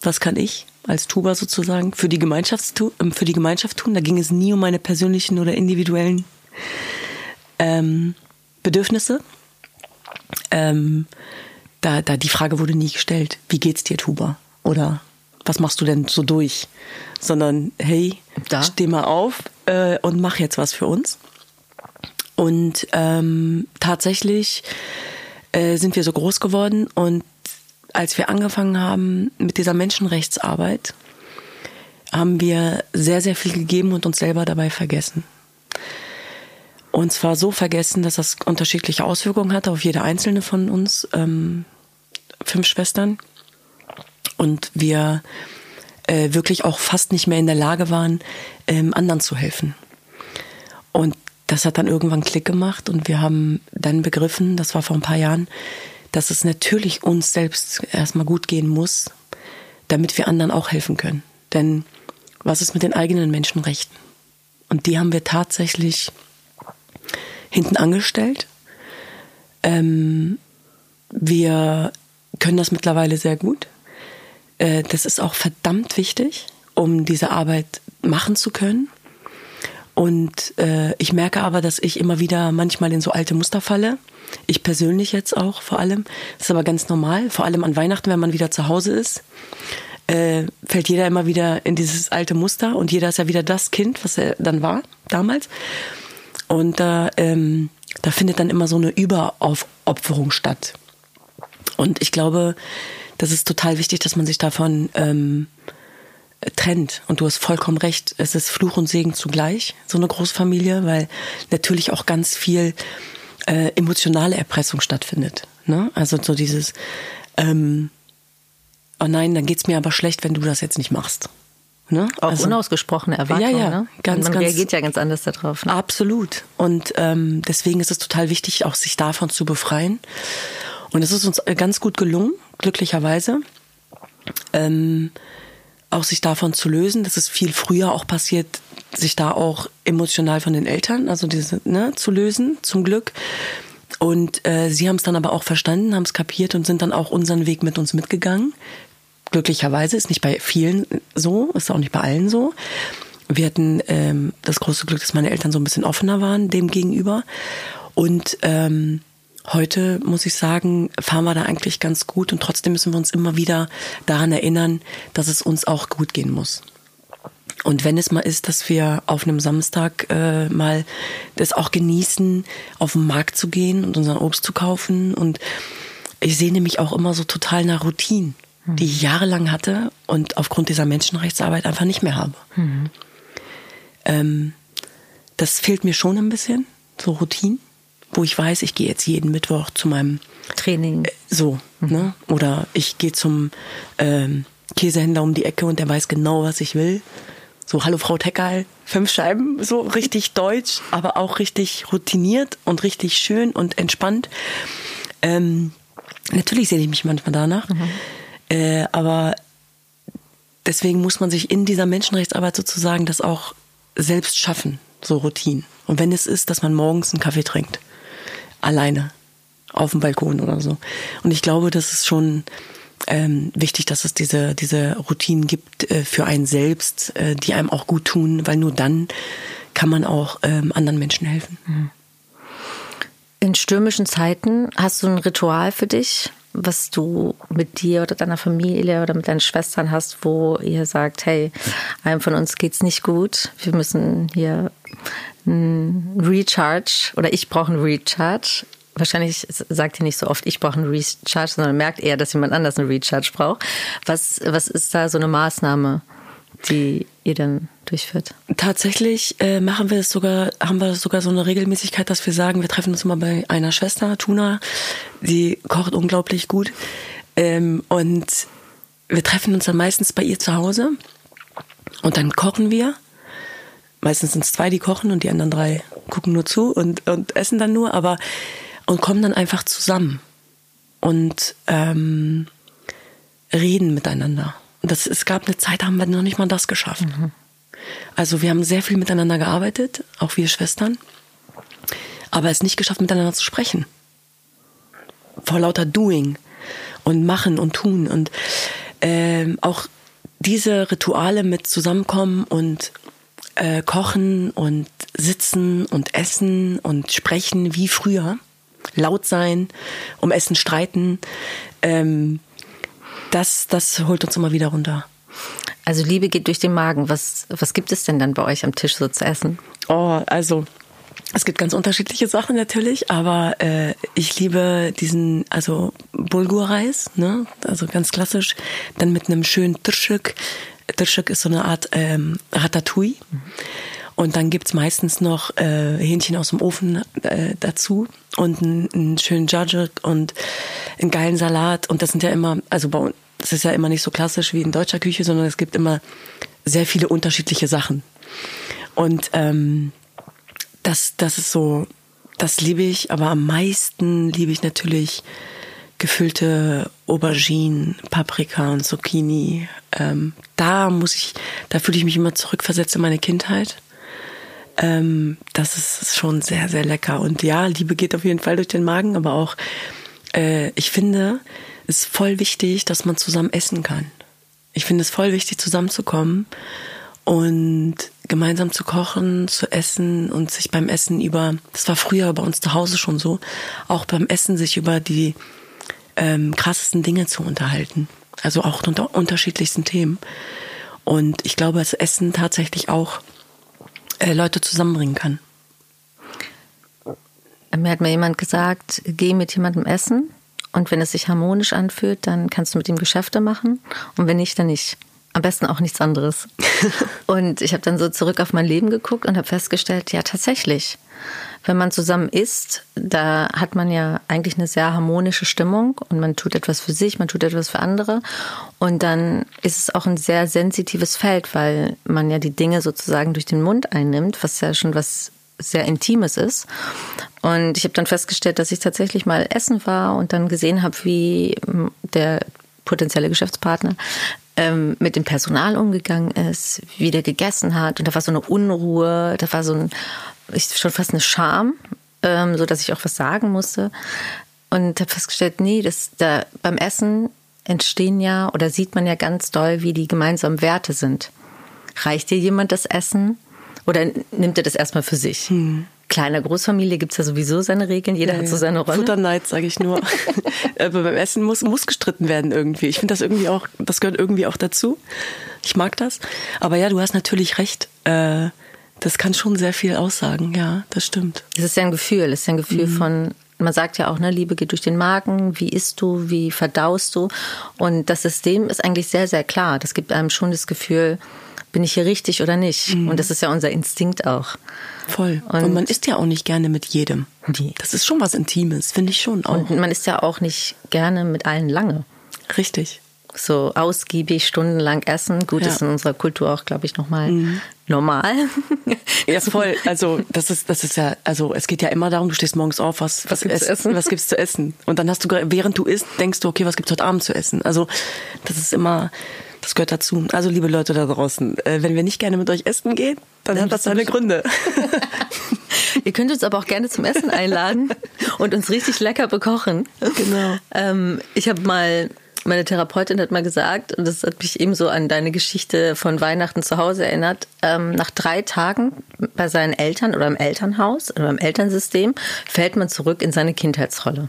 was kann ich als Tuba sozusagen für die, Gemeinschaft, ähm, für die Gemeinschaft tun. Da ging es nie um meine persönlichen oder individuellen ähm, Bedürfnisse. Ähm, da, da die Frage wurde nie gestellt, wie geht's dir, Tuba? Oder was machst du denn so durch? Sondern, hey, da. steh mal auf äh, und mach jetzt was für uns. Und ähm, tatsächlich äh, sind wir so groß geworden und als wir angefangen haben mit dieser Menschenrechtsarbeit, haben wir sehr, sehr viel gegeben und uns selber dabei vergessen. Und zwar so vergessen, dass das unterschiedliche Auswirkungen hatte auf jede einzelne von uns, ähm, fünf Schwestern. Und wir äh, wirklich auch fast nicht mehr in der Lage waren, ähm, anderen zu helfen. Und das hat dann irgendwann Klick gemacht und wir haben dann begriffen, das war vor ein paar Jahren, dass es natürlich uns selbst erstmal gut gehen muss, damit wir anderen auch helfen können. Denn was ist mit den eigenen Menschenrechten? Und die haben wir tatsächlich hinten angestellt. Ähm, wir können das mittlerweile sehr gut. Äh, das ist auch verdammt wichtig, um diese Arbeit machen zu können. Und äh, ich merke aber, dass ich immer wieder manchmal in so alte Muster falle. Ich persönlich jetzt auch vor allem. Das ist aber ganz normal, vor allem an Weihnachten, wenn man wieder zu Hause ist äh, fällt jeder immer wieder in dieses alte Muster und jeder ist ja wieder das Kind, was er dann war damals. Und da, ähm, da findet dann immer so eine Überaufopferung statt. Und ich glaube, das ist total wichtig, dass man sich davon ähm, trennt. Und du hast vollkommen recht, es ist Fluch und Segen zugleich, so eine Großfamilie, weil natürlich auch ganz viel äh, emotionale Erpressung stattfindet. Ne? Also so dieses, ähm, oh nein, dann geht's mir aber schlecht, wenn du das jetzt nicht machst. Ne? Auch also, unausgesprochene Erwartungen. Ja, ja, ne? ganz, man ganz, reagiert ja ganz anders darauf. Ne? Absolut. Und ähm, deswegen ist es total wichtig, auch sich davon zu befreien. Und es ist uns ganz gut gelungen, glücklicherweise, ähm, auch sich davon zu lösen. Das ist viel früher auch passiert, sich da auch emotional von den Eltern, also diese, ne, zu lösen, zum Glück. Und äh, sie haben es dann aber auch verstanden, haben es kapiert und sind dann auch unseren Weg mit uns mitgegangen glücklicherweise, ist nicht bei vielen so, ist auch nicht bei allen so. Wir hatten ähm, das große Glück, dass meine Eltern so ein bisschen offener waren dem gegenüber. Und ähm, heute muss ich sagen, fahren wir da eigentlich ganz gut und trotzdem müssen wir uns immer wieder daran erinnern, dass es uns auch gut gehen muss. Und wenn es mal ist, dass wir auf einem Samstag äh, mal das auch genießen, auf den Markt zu gehen und unseren Obst zu kaufen. Und ich sehne mich auch immer so total nach Routinen die ich jahrelang hatte und aufgrund dieser Menschenrechtsarbeit einfach nicht mehr habe. Mhm. Ähm, das fehlt mir schon ein bisschen, so Routine, wo ich weiß, ich gehe jetzt jeden Mittwoch zu meinem Training. Äh, so, mhm. ne? Oder ich gehe zum ähm, Käsehändler um die Ecke und der weiß genau, was ich will. So, hallo Frau Teckerl, fünf Scheiben, so richtig deutsch, aber auch richtig routiniert und richtig schön und entspannt. Ähm, natürlich sehe ich mich manchmal danach. Mhm. Äh, aber deswegen muss man sich in dieser Menschenrechtsarbeit sozusagen das auch selbst schaffen, so Routinen. Und wenn es ist, dass man morgens einen Kaffee trinkt, alleine, auf dem Balkon oder so. Und ich glaube, das ist schon ähm, wichtig, dass es diese, diese Routinen gibt äh, für einen selbst, äh, die einem auch gut tun, weil nur dann kann man auch ähm, anderen Menschen helfen. Mhm. In stürmischen Zeiten hast du ein Ritual für dich, was du mit dir oder deiner Familie oder mit deinen Schwestern hast, wo ihr sagt, hey, einem von uns geht's nicht gut, wir müssen hier einen Recharge oder ich brauche einen Recharge. Wahrscheinlich sagt ihr nicht so oft, ich brauche einen Recharge, sondern merkt eher, dass jemand anders einen Recharge braucht. Was, was ist da so eine Maßnahme, die ihr dann durchführt? Tatsächlich äh, machen wir es sogar, haben wir sogar so eine Regelmäßigkeit, dass wir sagen, wir treffen uns immer bei einer Schwester, Tuna, die kocht unglaublich gut. Ähm, und wir treffen uns dann meistens bei ihr zu Hause und dann kochen wir. Meistens sind es zwei, die kochen und die anderen drei gucken nur zu und, und essen dann nur, aber und kommen dann einfach zusammen und ähm, reden miteinander. Und das, es gab eine Zeit, da haben wir noch nicht mal das geschafft. Mhm. Also wir haben sehr viel miteinander gearbeitet, auch wir Schwestern, aber es nicht geschafft, miteinander zu sprechen. Vor lauter Doing und Machen und Tun und ähm, auch diese Rituale mit Zusammenkommen und äh, kochen und sitzen und essen und sprechen wie früher. Laut sein, um Essen streiten. Ähm, das, das holt uns immer wieder runter. Also Liebe geht durch den Magen. Was, was gibt es denn dann bei euch am Tisch so zu essen? Oh, also es gibt ganz unterschiedliche Sachen natürlich, aber äh, ich liebe diesen, also Bulgur-Reis, ne? also ganz klassisch, dann mit einem schönen Tirschik. Tirschik ist so eine Art ähm, Ratatouille. Und dann gibt's meistens noch äh, Hähnchen aus dem Ofen äh, dazu und einen, einen schönen Jajik und einen geilen Salat. Und das sind ja immer, also bei uns, das ist ja immer nicht so klassisch wie in deutscher Küche, sondern es gibt immer sehr viele unterschiedliche Sachen. Und ähm, das, das ist so, das liebe ich, aber am meisten liebe ich natürlich gefüllte Auberginen, Paprika und Zucchini. Ähm, da muss ich, da fühle ich mich immer zurückversetzt in meine Kindheit. Ähm, das ist schon sehr, sehr lecker. Und ja, Liebe geht auf jeden Fall durch den Magen, aber auch, äh, ich finde, es ist voll wichtig, dass man zusammen essen kann. Ich finde es voll wichtig, zusammenzukommen und gemeinsam zu kochen, zu essen und sich beim Essen über, das war früher bei uns zu Hause schon so, auch beim Essen sich über die ähm, krassesten Dinge zu unterhalten. Also auch unter unterschiedlichsten Themen. Und ich glaube, dass Essen tatsächlich auch äh, Leute zusammenbringen kann. Mir hat mir jemand gesagt, geh mit jemandem essen und wenn es sich harmonisch anfühlt, dann kannst du mit ihm Geschäfte machen und wenn nicht, dann nicht. Am besten auch nichts anderes. und ich habe dann so zurück auf mein Leben geguckt und habe festgestellt, ja tatsächlich, wenn man zusammen isst, da hat man ja eigentlich eine sehr harmonische Stimmung und man tut etwas für sich, man tut etwas für andere. Und dann ist es auch ein sehr sensitives Feld, weil man ja die Dinge sozusagen durch den Mund einnimmt, was ja schon was sehr Intimes ist. Und ich habe dann festgestellt, dass ich tatsächlich mal essen war und dann gesehen habe, wie der potenzielle Geschäftspartner ähm, mit dem Personal umgegangen ist, wie der gegessen hat. Und da war so eine Unruhe, da war so ein, schon fast eine Scham, ähm, so dass ich auch was sagen musste. Und habe festgestellt, nee, das, da, beim Essen entstehen ja oder sieht man ja ganz doll, wie die gemeinsamen Werte sind. Reicht dir jemand das Essen oder nimmt er das erstmal für sich? Hm kleiner Großfamilie gibt es ja sowieso seine Regeln, jeder ja, hat so seine Rolle. Futterneid, sage ich nur. Aber beim Essen muss, muss gestritten werden irgendwie. Ich finde das irgendwie auch, das gehört irgendwie auch dazu. Ich mag das. Aber ja, du hast natürlich recht. Äh, das kann schon sehr viel aussagen, ja, das stimmt. Es ist ja ein Gefühl, es ist ja ein Gefühl mhm. von, man sagt ja auch, ne, Liebe geht durch den Magen, wie isst du, wie verdaust du. Und das System ist eigentlich sehr, sehr klar. Das gibt einem schon das Gefühl, bin ich hier richtig oder nicht? Mhm. Und das ist ja unser Instinkt auch. Voll. Und, und, man isst ja auch nicht gerne mit jedem. Nee. Das ist schon was Intimes, finde ich schon auch. Und man isst ja auch nicht gerne mit allen lange. Richtig. So ausgiebig stundenlang essen. Gut, ja. ist in unserer Kultur auch, glaube ich, nochmal mhm. Normal. Ja, voll. Also, das ist, das ist ja, also, es geht ja immer darum, du stehst morgens auf, was, was, was gibt's, essen? was gibt's zu essen? Und dann hast du, während du isst, denkst du, okay, was gibt's heute Abend zu essen? Also, das ist immer, das gehört dazu. Also, liebe Leute da draußen, äh, wenn wir nicht gerne mit euch essen gehen, dann, dann hat das seine Gründe. Ihr könnt uns aber auch gerne zum Essen einladen und uns richtig lecker bekochen. Genau. Ähm, ich habe mal meine Therapeutin hat mal gesagt, und das hat mich eben so an deine Geschichte von Weihnachten zu Hause erinnert, ähm, nach drei Tagen bei seinen Eltern oder im Elternhaus oder im Elternsystem fällt man zurück in seine Kindheitsrolle.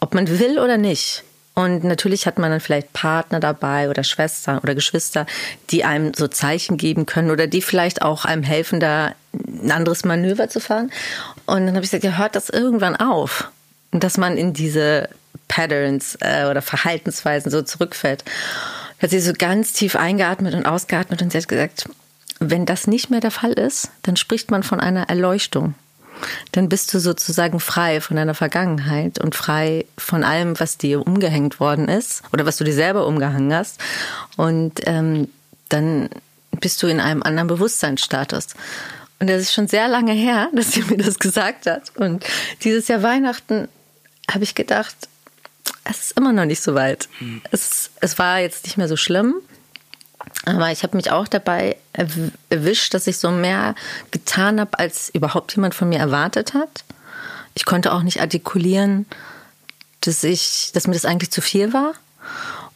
Ob man will oder nicht. Und natürlich hat man dann vielleicht Partner dabei oder Schwestern oder Geschwister, die einem so Zeichen geben können oder die vielleicht auch einem helfen, da ein anderes Manöver zu fahren. Und dann habe ich gesagt, ja, hört das irgendwann auf. dass man in diese Patterns äh, oder Verhaltensweisen so zurückfällt. Hat sie so ganz tief eingeatmet und ausgeatmet und sie hat gesagt, wenn das nicht mehr der Fall ist, dann spricht man von einer Erleuchtung dann bist du sozusagen frei von deiner Vergangenheit und frei von allem, was dir umgehängt worden ist oder was du dir selber umgehangen hast. Und ähm, dann bist du in einem anderen Bewusstseinsstatus. Und das ist schon sehr lange her, dass sie mir das gesagt hat. Und dieses Jahr Weihnachten habe ich gedacht, es ist immer noch nicht so weit. Mhm. Es, es war jetzt nicht mehr so schlimm. Aber ich habe mich auch dabei erwischt, dass ich so mehr getan habe, als überhaupt jemand von mir erwartet hat. Ich konnte auch nicht artikulieren, dass ich, dass mir das eigentlich zu viel war.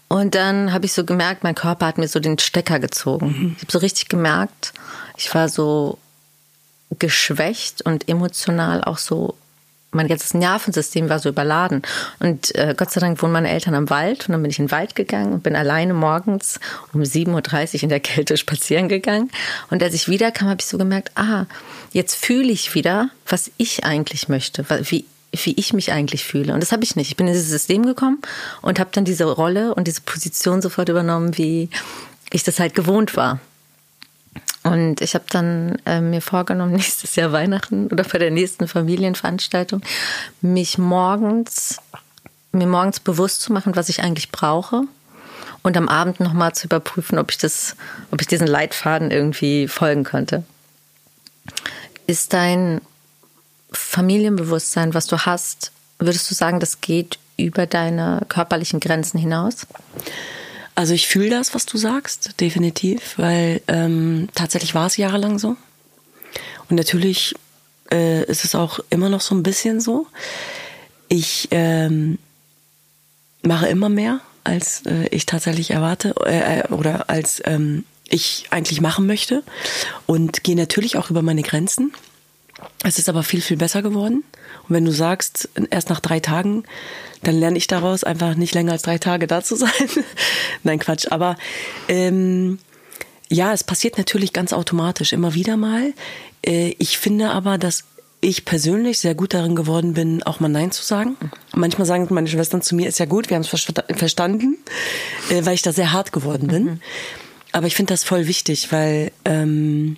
Und dann habe ich so gemerkt, mein Körper hat mir so den Stecker gezogen. Mhm. Ich habe so richtig gemerkt, ich war so geschwächt und emotional auch so mein ganzes Nervensystem war so überladen. Und äh, Gott sei Dank wohnen meine Eltern am Wald und dann bin ich in den Wald gegangen und bin alleine morgens um 7.30 Uhr in der Kälte spazieren gegangen. Und als ich wiederkam, habe ich so gemerkt, ah, jetzt fühle ich wieder, was ich eigentlich möchte, wie wie ich mich eigentlich fühle. Und das habe ich nicht. Ich bin in dieses System gekommen und habe dann diese Rolle und diese Position sofort übernommen, wie ich das halt gewohnt war. Und ich habe dann äh, mir vorgenommen, nächstes Jahr Weihnachten oder bei der nächsten Familienveranstaltung, mich morgens, mir morgens bewusst zu machen, was ich eigentlich brauche. Und am Abend nochmal zu überprüfen, ob ich das, ob ich diesen Leitfaden irgendwie folgen könnte. Ist dein Familienbewusstsein, was du hast, würdest du sagen, das geht über deine körperlichen Grenzen hinaus? Also ich fühle das, was du sagst, definitiv, weil ähm, tatsächlich war es jahrelang so. Und natürlich äh, ist es auch immer noch so ein bisschen so. Ich ähm, mache immer mehr, als äh, ich tatsächlich erwarte äh, äh, oder als ähm, ich eigentlich machen möchte und gehe natürlich auch über meine Grenzen. Es ist aber viel, viel besser geworden. Und wenn du sagst, erst nach drei Tagen, dann lerne ich daraus, einfach nicht länger als drei Tage da zu sein. Nein, Quatsch. Aber ähm, ja, es passiert natürlich ganz automatisch immer wieder mal. Äh, ich finde aber, dass ich persönlich sehr gut darin geworden bin, auch mal Nein zu sagen. Manchmal sagen meine Schwestern zu mir, ist ja gut, wir haben es verstanden, äh, weil ich da sehr hart geworden bin. Mhm. Aber ich finde das voll wichtig, weil ähm,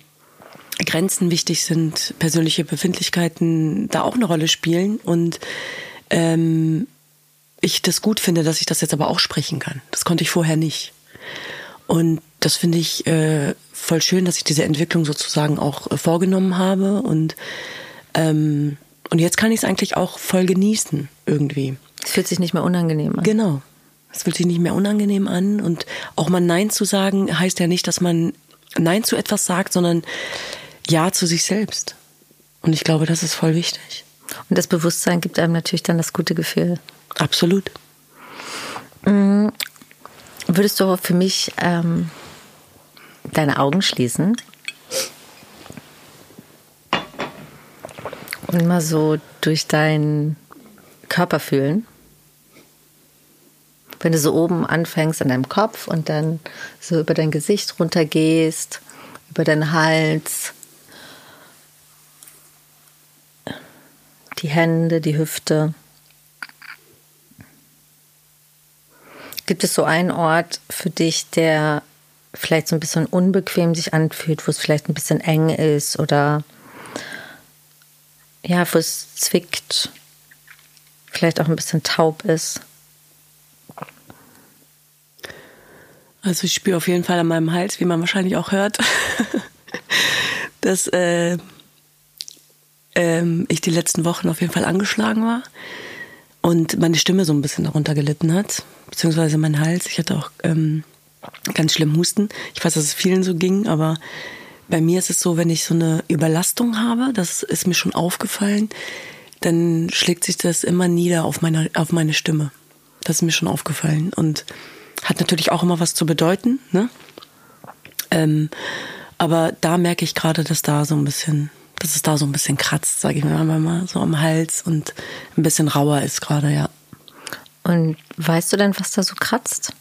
Grenzen wichtig sind, persönliche Befindlichkeiten da auch eine Rolle spielen und ähm, ich das gut finde, dass ich das jetzt aber auch sprechen kann. Das konnte ich vorher nicht. Und das finde ich äh, voll schön, dass ich diese Entwicklung sozusagen auch äh, vorgenommen habe und ähm, und jetzt kann ich es eigentlich auch voll genießen irgendwie. Es fühlt sich nicht mehr unangenehm an. Genau. Es fühlt sich nicht mehr unangenehm an und auch mal Nein zu sagen heißt ja nicht, dass man Nein zu etwas sagt, sondern ja zu sich selbst. Und ich glaube, das ist voll wichtig. Und das Bewusstsein gibt einem natürlich dann das gute Gefühl. Absolut. Mhm. Würdest du für mich ähm, deine Augen schließen? Und mal so durch deinen Körper fühlen? Wenn du so oben anfängst an deinem Kopf und dann so über dein Gesicht runtergehst, über deinen Hals, die Hände, die Hüfte. Gibt es so einen Ort für dich, der vielleicht so ein bisschen unbequem sich anfühlt, wo es vielleicht ein bisschen eng ist oder ja, wo es zwickt, vielleicht auch ein bisschen taub ist? Also ich spüre auf jeden Fall an meinem Hals, wie man wahrscheinlich auch hört, dass äh, ähm, ich die letzten Wochen auf jeden Fall angeschlagen war und meine Stimme so ein bisschen darunter gelitten hat, beziehungsweise mein Hals. Ich hatte auch ähm, ganz schlimm Husten. Ich weiß, dass es vielen so ging, aber bei mir ist es so, wenn ich so eine Überlastung habe, das ist mir schon aufgefallen, dann schlägt sich das immer nieder auf meine, auf meine Stimme. Das ist mir schon aufgefallen und hat natürlich auch immer was zu bedeuten, ne? Ähm, aber da merke ich gerade, dass da so ein bisschen dass es da so ein bisschen kratzt, sage ich mir mal, so am Hals und ein bisschen rauer ist gerade, ja. Und weißt du denn, was da so kratzt?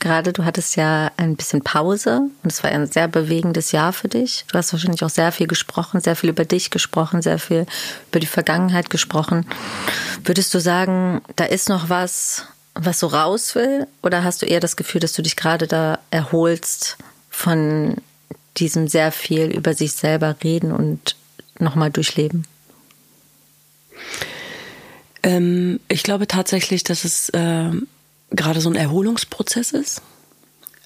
Gerade du hattest ja ein bisschen Pause und es war ein sehr bewegendes Jahr für dich. Du hast wahrscheinlich auch sehr viel gesprochen, sehr viel über dich gesprochen, sehr viel über die Vergangenheit gesprochen. Würdest du sagen, da ist noch was, was so raus will? Oder hast du eher das Gefühl, dass du dich gerade da erholst von diesem sehr viel über sich selber reden und nochmal durchleben? Ähm, ich glaube tatsächlich, dass es äh, gerade so ein Erholungsprozess ist.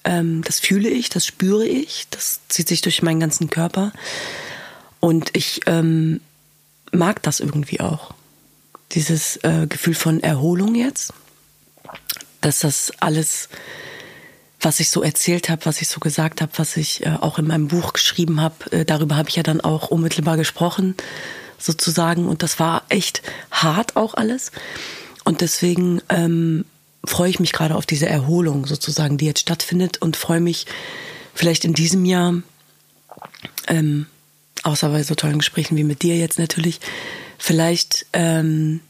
Ähm, das fühle ich, das spüre ich, das zieht sich durch meinen ganzen Körper. Und ich ähm, mag das irgendwie auch. Dieses äh, Gefühl von Erholung jetzt, dass das alles was ich so erzählt habe, was ich so gesagt habe, was ich äh, auch in meinem Buch geschrieben habe, äh, darüber habe ich ja dann auch unmittelbar gesprochen, sozusagen. Und das war echt hart auch alles. Und deswegen ähm, freue ich mich gerade auf diese Erholung sozusagen, die jetzt stattfindet und freue mich vielleicht in diesem Jahr, ähm, außer bei so tollen Gesprächen wie mit dir jetzt natürlich, vielleicht ähm,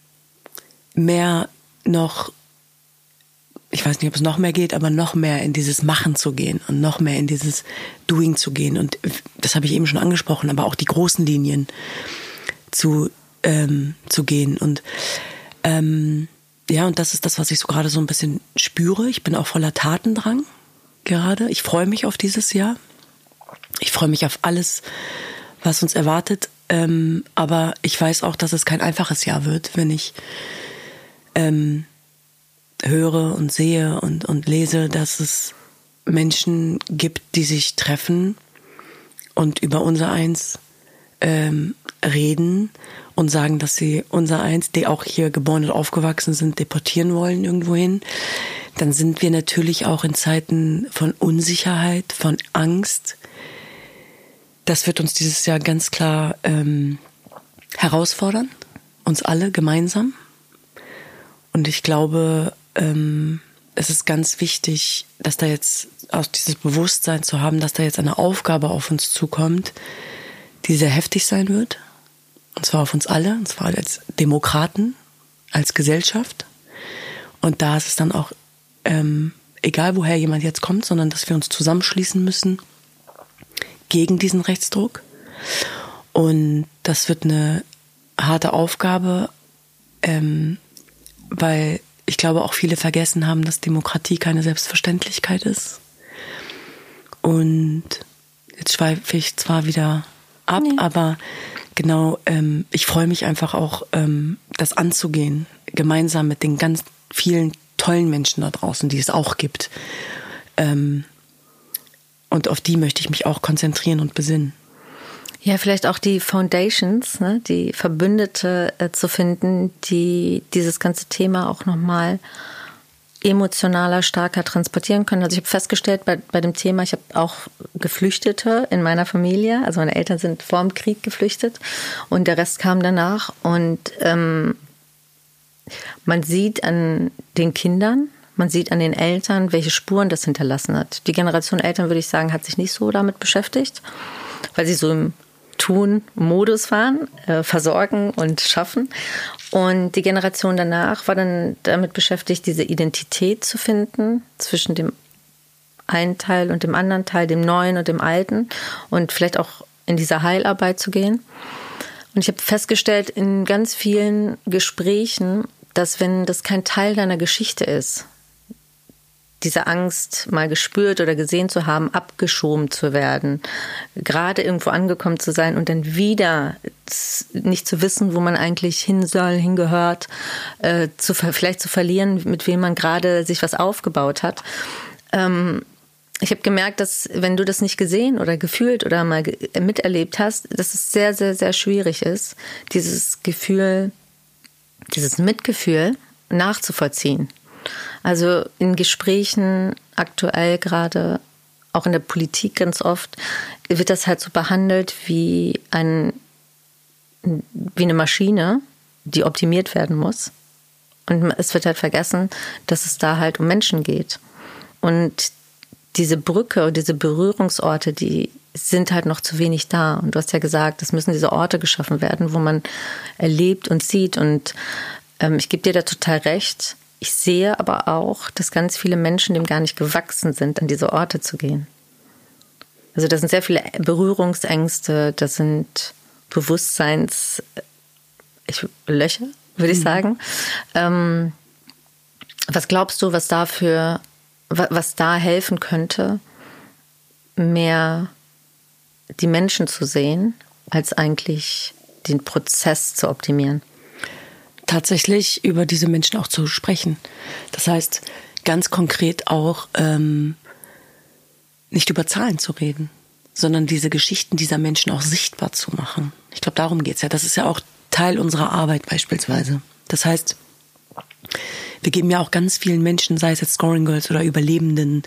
mehr noch, ich weiß nicht, ob es noch mehr geht, aber noch mehr in dieses Machen zu gehen und noch mehr in dieses Doing zu gehen. Und das habe ich eben schon angesprochen, aber auch die großen Linien zu, ähm, zu gehen. Und ähm, ja, und das ist das, was ich so gerade so ein bisschen spüre. Ich bin auch voller Tatendrang gerade. Ich freue mich auf dieses Jahr. Ich freue mich auf alles, was uns erwartet. Ähm, aber ich weiß auch, dass es kein einfaches Jahr wird, wenn ich ähm, höre und sehe und, und lese, dass es Menschen gibt, die sich treffen und über unser Eins ähm, reden und sagen, dass sie unser Eins, die auch hier geboren und aufgewachsen sind, deportieren wollen irgendwohin, dann sind wir natürlich auch in Zeiten von Unsicherheit, von Angst. Das wird uns dieses Jahr ganz klar ähm, herausfordern, uns alle gemeinsam. Und ich glaube, ähm, es ist ganz wichtig, dass da jetzt auch dieses Bewusstsein zu haben, dass da jetzt eine Aufgabe auf uns zukommt, die sehr heftig sein wird. Und zwar auf uns alle, und zwar als Demokraten, als Gesellschaft. Und da ist es dann auch ähm, egal, woher jemand jetzt kommt, sondern dass wir uns zusammenschließen müssen gegen diesen Rechtsdruck. Und das wird eine harte Aufgabe, ähm, weil ich glaube auch viele vergessen haben, dass Demokratie keine Selbstverständlichkeit ist. Und jetzt schweife ich zwar wieder ab, nee. aber genau, ähm, ich freue mich einfach auch, ähm, das anzugehen, gemeinsam mit den ganz vielen tollen Menschen da draußen, die es auch gibt. Ähm, und auf die möchte ich mich auch konzentrieren und besinnen. Ja, vielleicht auch die Foundations, ne, die Verbündete äh, zu finden, die dieses ganze Thema auch nochmal emotionaler, starker transportieren können. Also ich habe festgestellt bei, bei dem Thema, ich habe auch Geflüchtete in meiner Familie. Also meine Eltern sind vor dem Krieg geflüchtet und der Rest kam danach. Und ähm, man sieht an den Kindern, man sieht an den Eltern, welche Spuren das hinterlassen hat. Die Generation Eltern, würde ich sagen, hat sich nicht so damit beschäftigt, weil sie so im Tun-Modus waren, äh, versorgen und schaffen. Und die Generation danach war dann damit beschäftigt, diese Identität zu finden zwischen dem einen Teil und dem anderen Teil, dem Neuen und dem Alten und vielleicht auch in diese Heilarbeit zu gehen. Und ich habe festgestellt in ganz vielen Gesprächen, dass wenn das kein Teil deiner Geschichte ist, diese Angst mal gespürt oder gesehen zu haben, abgeschoben zu werden, gerade irgendwo angekommen zu sein und dann wieder nicht zu wissen, wo man eigentlich hin soll, hingehört, äh, zu, vielleicht zu verlieren, mit wem man gerade sich was aufgebaut hat. Ähm, ich habe gemerkt, dass wenn du das nicht gesehen oder gefühlt oder mal miterlebt hast, dass es sehr, sehr, sehr schwierig ist, dieses Gefühl, dieses Mitgefühl nachzuvollziehen. Also in Gesprächen aktuell gerade, auch in der Politik ganz oft, wird das halt so behandelt wie ein wie eine Maschine, die optimiert werden muss. Und es wird halt vergessen, dass es da halt um Menschen geht. Und diese Brücke und diese Berührungsorte, die sind halt noch zu wenig da. Und du hast ja gesagt, es müssen diese Orte geschaffen werden, wo man erlebt und sieht. Und ähm, ich gebe dir da total recht. Ich sehe aber auch, dass ganz viele Menschen dem gar nicht gewachsen sind, an diese Orte zu gehen. Also da sind sehr viele Berührungsängste, das sind Bewusstseinslöcher, würde ich mhm. sagen. Ähm, was glaubst du, was dafür, was da helfen könnte, mehr die Menschen zu sehen, als eigentlich den Prozess zu optimieren? Tatsächlich über diese Menschen auch zu sprechen. Das heißt, ganz konkret auch ähm, nicht über Zahlen zu reden, sondern diese Geschichten dieser Menschen auch sichtbar zu machen. Ich glaube, darum geht's ja. Das ist ja auch Teil unserer Arbeit beispielsweise. Das heißt, wir geben ja auch ganz vielen Menschen, sei es jetzt Scoring Girls oder Überlebenden,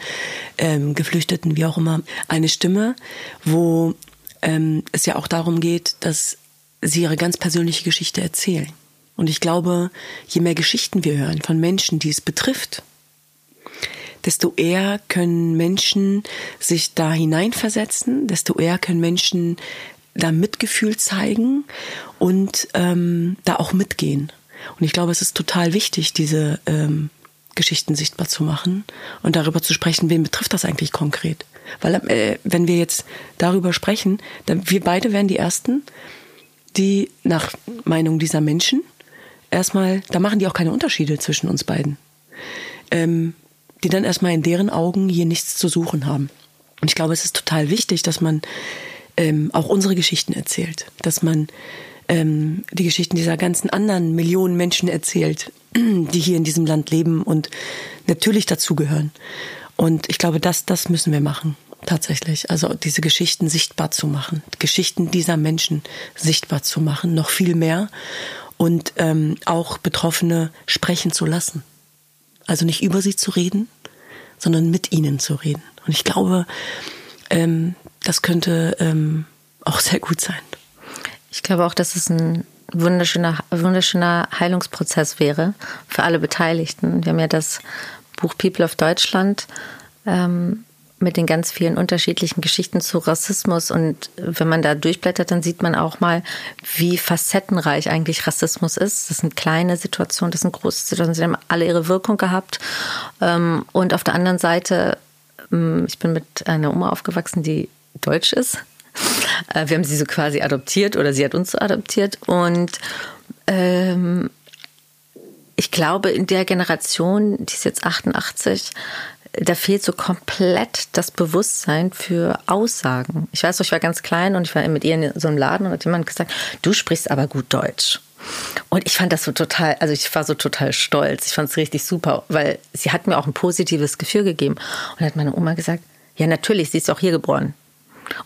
ähm, Geflüchteten, wie auch immer, eine Stimme, wo ähm, es ja auch darum geht, dass sie ihre ganz persönliche Geschichte erzählen. Und ich glaube, je mehr Geschichten wir hören von Menschen, die es betrifft, desto eher können Menschen sich da hineinversetzen, desto eher können Menschen da Mitgefühl zeigen und ähm, da auch mitgehen. Und ich glaube, es ist total wichtig, diese ähm, Geschichten sichtbar zu machen und darüber zu sprechen, wen betrifft das eigentlich konkret. Weil äh, wenn wir jetzt darüber sprechen, dann wir beide wären die Ersten, die nach Meinung dieser Menschen erstmal, da machen die auch keine Unterschiede zwischen uns beiden, ähm, die dann erstmal in deren Augen hier nichts zu suchen haben. Und ich glaube, es ist total wichtig, dass man ähm, auch unsere Geschichten erzählt, dass man ähm, die Geschichten dieser ganzen anderen Millionen Menschen erzählt, die hier in diesem Land leben und natürlich dazugehören. Und ich glaube, das, das müssen wir machen, tatsächlich. Also diese Geschichten sichtbar zu machen, Geschichten dieser Menschen sichtbar zu machen, noch viel mehr und ähm, auch Betroffene sprechen zu lassen. Also nicht über sie zu reden, sondern mit ihnen zu reden. Und ich glaube, ähm, das könnte ähm, auch sehr gut sein. Ich glaube auch, dass es ein wunderschöner, wunderschöner Heilungsprozess wäre für alle Beteiligten. Wir haben ja das Buch People of Deutschland ähm, mit den ganz vielen unterschiedlichen Geschichten zu Rassismus. Und wenn man da durchblättert, dann sieht man auch mal, wie facettenreich eigentlich Rassismus ist. Das sind kleine Situationen, das sind große Situationen, sie haben alle ihre Wirkung gehabt. Ähm, und auf der anderen Seite, ähm, ich bin mit einer Oma aufgewachsen, die deutsch ist. Äh, wir haben sie so quasi adoptiert oder sie hat uns so adoptiert. Und ähm, ich glaube, in der Generation, die ist jetzt 88, da fehlt so komplett das Bewusstsein für Aussagen. Ich weiß noch, ich war ganz klein und ich war mit ihr in so einem Laden und hat jemand gesagt, du sprichst aber gut Deutsch. Und ich fand das so total, also ich war so total stolz. Ich fand es richtig super, weil sie hat mir auch ein positives Gefühl gegeben. Und dann hat meine Oma gesagt, ja natürlich, sie ist auch hier geboren.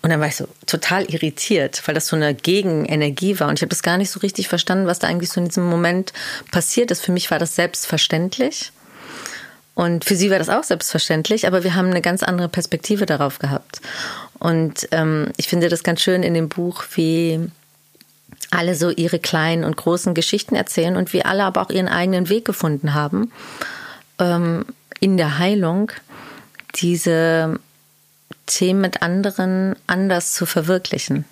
Und dann war ich so total irritiert, weil das so eine Gegenenergie war. Und ich habe das gar nicht so richtig verstanden, was da eigentlich so in diesem Moment passiert ist. Für mich war das selbstverständlich. Und für sie war das auch selbstverständlich, aber wir haben eine ganz andere Perspektive darauf gehabt. Und ähm, ich finde das ganz schön in dem Buch, wie alle so ihre kleinen und großen Geschichten erzählen und wie alle aber auch ihren eigenen Weg gefunden haben ähm, in der Heilung, diese Themen mit anderen anders zu verwirklichen.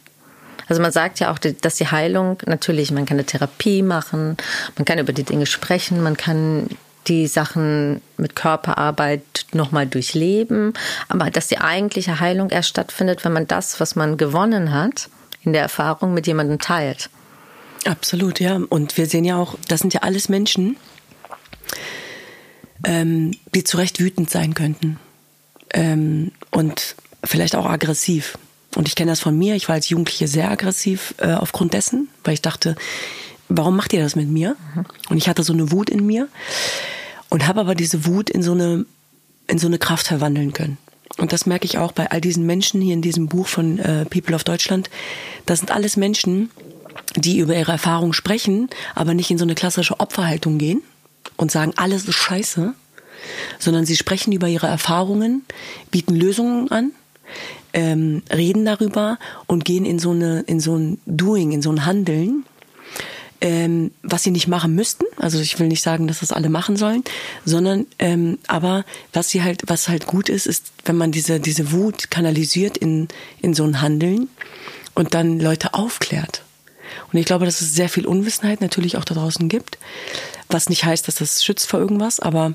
Also man sagt ja auch, dass die Heilung natürlich, man kann eine Therapie machen, man kann über die Dinge sprechen, man kann die Sachen mit Körperarbeit nochmal durchleben, aber dass die eigentliche Heilung erst stattfindet, wenn man das, was man gewonnen hat, in der Erfahrung mit jemandem teilt. Absolut, ja. Und wir sehen ja auch, das sind ja alles Menschen, ähm, die zu Recht wütend sein könnten. Ähm, und vielleicht auch aggressiv. Und ich kenne das von mir. Ich war als Jugendliche sehr aggressiv äh, aufgrund dessen, weil ich dachte, warum macht ihr das mit mir? Mhm. Und ich hatte so eine Wut in mir und habe aber diese Wut in so eine in so eine Kraft verwandeln können. Und das merke ich auch bei all diesen Menschen hier in diesem Buch von äh, People of Deutschland. Das sind alles Menschen, die über ihre Erfahrungen sprechen, aber nicht in so eine klassische Opferhaltung gehen und sagen, alles ist scheiße, sondern sie sprechen über ihre Erfahrungen, bieten Lösungen an, ähm, reden darüber und gehen in so eine in so ein Doing, in so ein Handeln, ähm, was sie nicht machen müssten. Also ich will nicht sagen, dass das alle machen sollen, sondern ähm, aber was sie halt, was halt gut ist, ist, wenn man diese diese Wut kanalisiert in in so ein Handeln und dann Leute aufklärt. Und ich glaube, dass es sehr viel Unwissenheit natürlich auch da draußen gibt, was nicht heißt, dass das schützt vor irgendwas, aber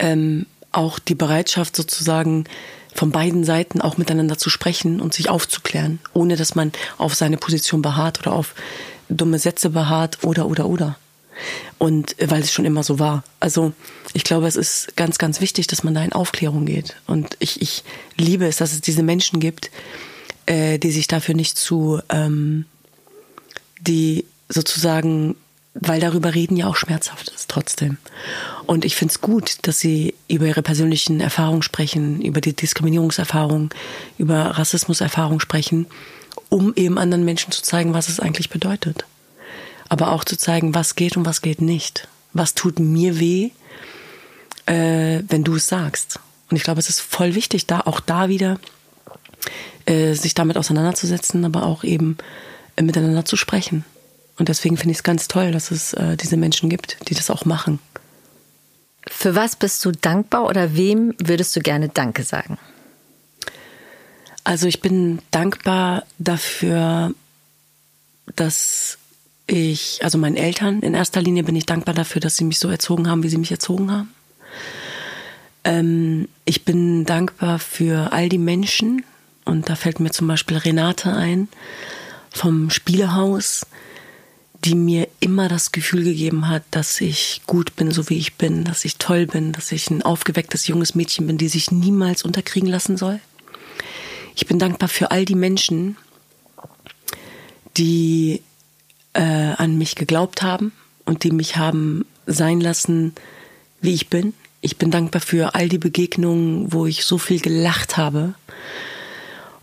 ähm, auch die Bereitschaft sozusagen von beiden Seiten auch miteinander zu sprechen und sich aufzuklären, ohne dass man auf seine Position beharrt oder auf dumme Sätze beharrt oder, oder, oder. Und äh, weil es schon immer so war. Also ich glaube, es ist ganz, ganz wichtig, dass man da in Aufklärung geht. Und ich, ich liebe es, dass es diese Menschen gibt, äh, die sich dafür nicht zu, ähm, die sozusagen, weil darüber reden ja auch schmerzhaft ist trotzdem. Und ich finde es gut, dass sie über ihre persönlichen Erfahrungen sprechen, über die Diskriminierungserfahrung, über Rassismuserfahrung sprechen um eben anderen Menschen zu zeigen, was es eigentlich bedeutet. Aber auch zu zeigen, was geht und was geht nicht. Was tut mir weh, äh, wenn du es sagst. Und ich glaube, es ist voll wichtig, da auch da wieder äh, sich damit auseinanderzusetzen, aber auch eben äh, miteinander zu sprechen. Und deswegen finde ich es ganz toll, dass es äh, diese Menschen gibt, die das auch machen. Für was bist du dankbar oder wem würdest du gerne Danke sagen? Also ich bin dankbar dafür, dass ich, also meinen Eltern in erster Linie bin ich dankbar dafür, dass sie mich so erzogen haben, wie sie mich erzogen haben. Ähm, ich bin dankbar für all die Menschen, und da fällt mir zum Beispiel Renate ein vom Spielehaus, die mir immer das Gefühl gegeben hat, dass ich gut bin, so wie ich bin, dass ich toll bin, dass ich ein aufgewecktes junges Mädchen bin, die sich niemals unterkriegen lassen soll. Ich bin dankbar für all die Menschen, die äh, an mich geglaubt haben und die mich haben sein lassen, wie ich bin. Ich bin dankbar für all die Begegnungen, wo ich so viel gelacht habe.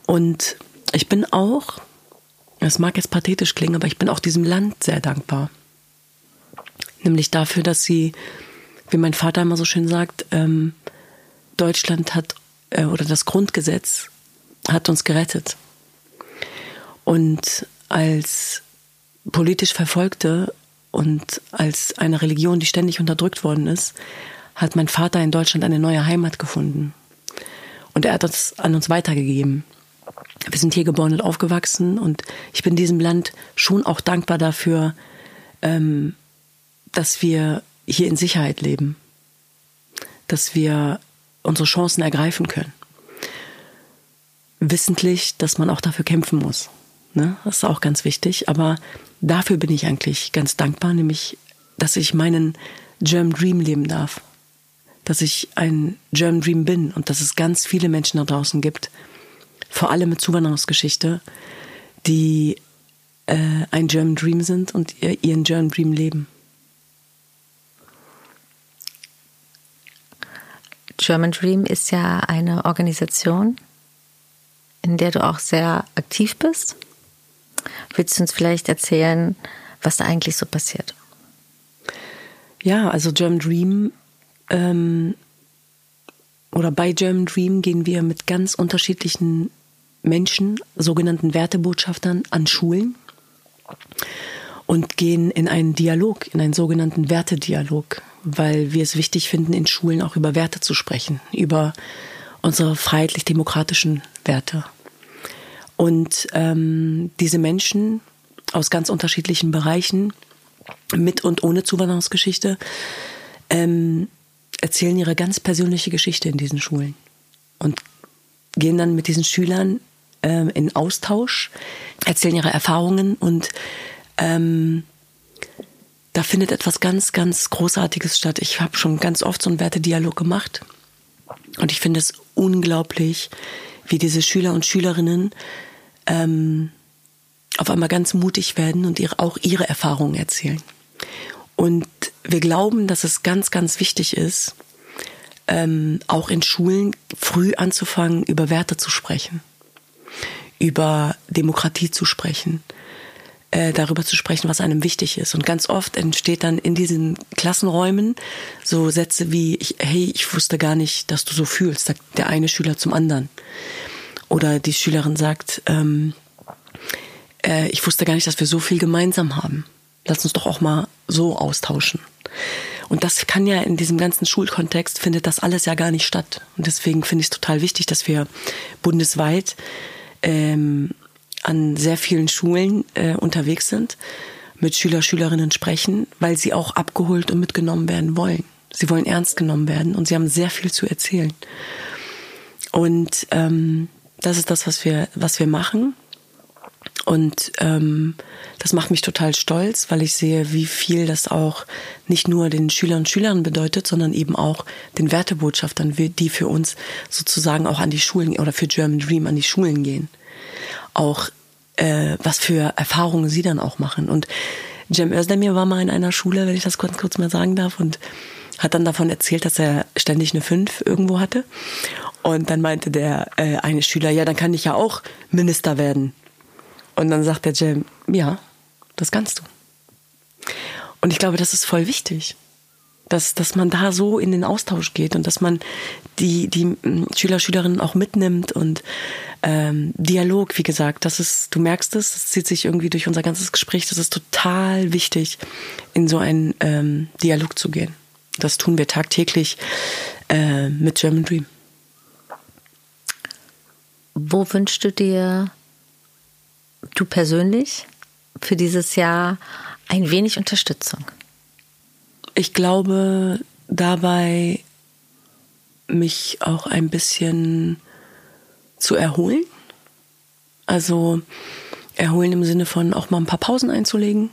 Und ich bin auch, es mag jetzt pathetisch klingen, aber ich bin auch diesem Land sehr dankbar. Nämlich dafür, dass sie, wie mein Vater immer so schön sagt, ähm, Deutschland hat, äh, oder das Grundgesetz hat uns gerettet. Und als politisch Verfolgte und als eine Religion, die ständig unterdrückt worden ist, hat mein Vater in Deutschland eine neue Heimat gefunden. Und er hat das an uns weitergegeben. Wir sind hier geboren und aufgewachsen und ich bin diesem Land schon auch dankbar dafür, ähm, dass wir hier in Sicherheit leben, dass wir unsere Chancen ergreifen können. Wissentlich, dass man auch dafür kämpfen muss. Ne? Das ist auch ganz wichtig. Aber dafür bin ich eigentlich ganz dankbar, nämlich, dass ich meinen German Dream leben darf. Dass ich ein German Dream bin und dass es ganz viele Menschen da draußen gibt, vor allem mit Zuwanderungsgeschichte, die äh, ein German Dream sind und ihren German Dream leben. German Dream ist ja eine Organisation, in der du auch sehr aktiv bist. Willst du uns vielleicht erzählen, was da eigentlich so passiert? Ja, also German Dream ähm, oder bei German Dream gehen wir mit ganz unterschiedlichen Menschen, sogenannten Wertebotschaftern, an Schulen und gehen in einen Dialog, in einen sogenannten Wertedialog, weil wir es wichtig finden, in Schulen auch über Werte zu sprechen, über unsere freiheitlich-demokratischen Werte. Und ähm, diese Menschen aus ganz unterschiedlichen Bereichen, mit und ohne Zuwanderungsgeschichte, ähm, erzählen ihre ganz persönliche Geschichte in diesen Schulen und gehen dann mit diesen Schülern ähm, in Austausch, erzählen ihre Erfahrungen und ähm, da findet etwas ganz, ganz Großartiges statt. Ich habe schon ganz oft so einen Wertedialog gemacht und ich finde es unglaublich, wie diese Schüler und Schülerinnen ähm, auf einmal ganz mutig werden und ihre, auch ihre Erfahrungen erzählen. Und wir glauben, dass es ganz, ganz wichtig ist, ähm, auch in Schulen früh anzufangen, über Werte zu sprechen über Demokratie zu sprechen, äh, darüber zu sprechen, was einem wichtig ist. Und ganz oft entsteht dann in diesen Klassenräumen so Sätze wie, ich, hey, ich wusste gar nicht, dass du so fühlst, sagt der eine Schüler zum anderen. Oder die Schülerin sagt, ähm, äh, ich wusste gar nicht, dass wir so viel gemeinsam haben. Lass uns doch auch mal so austauschen. Und das kann ja in diesem ganzen Schulkontext findet das alles ja gar nicht statt. Und deswegen finde ich es total wichtig, dass wir bundesweit ähm, an sehr vielen Schulen äh, unterwegs sind, mit Schüler, Schülerinnen sprechen, weil sie auch abgeholt und mitgenommen werden wollen. Sie wollen ernst genommen werden und sie haben sehr viel zu erzählen. Und ähm, das ist das, was wir, was wir machen. Und ähm, das macht mich total stolz, weil ich sehe, wie viel das auch nicht nur den Schülern und Schülerinnen bedeutet, sondern eben auch den Wertebotschaftern, die für uns sozusagen auch an die Schulen oder für German Dream an die Schulen gehen. Auch äh, was für Erfahrungen sie dann auch machen. Und Cem Özdemir war mal in einer Schule, wenn ich das kurz, kurz mal sagen darf, und hat dann davon erzählt, dass er ständig eine 5 irgendwo hatte. Und dann meinte der äh, eine Schüler, ja, dann kann ich ja auch Minister werden. Und dann sagt der Jam, ja, das kannst du. Und ich glaube, das ist voll wichtig, dass, dass man da so in den Austausch geht und dass man die, die mm, Schüler, Schülerinnen auch mitnimmt und ähm, Dialog, wie gesagt, das ist, du merkst es, das zieht sich irgendwie durch unser ganzes Gespräch, das ist total wichtig, in so einen ähm, Dialog zu gehen. Das tun wir tagtäglich äh, mit German Dream. Wo wünschst du dir, du persönlich, für dieses Jahr ein wenig Unterstützung? Ich glaube dabei, mich auch ein bisschen zu erholen. Also erholen im Sinne von auch mal ein paar Pausen einzulegen.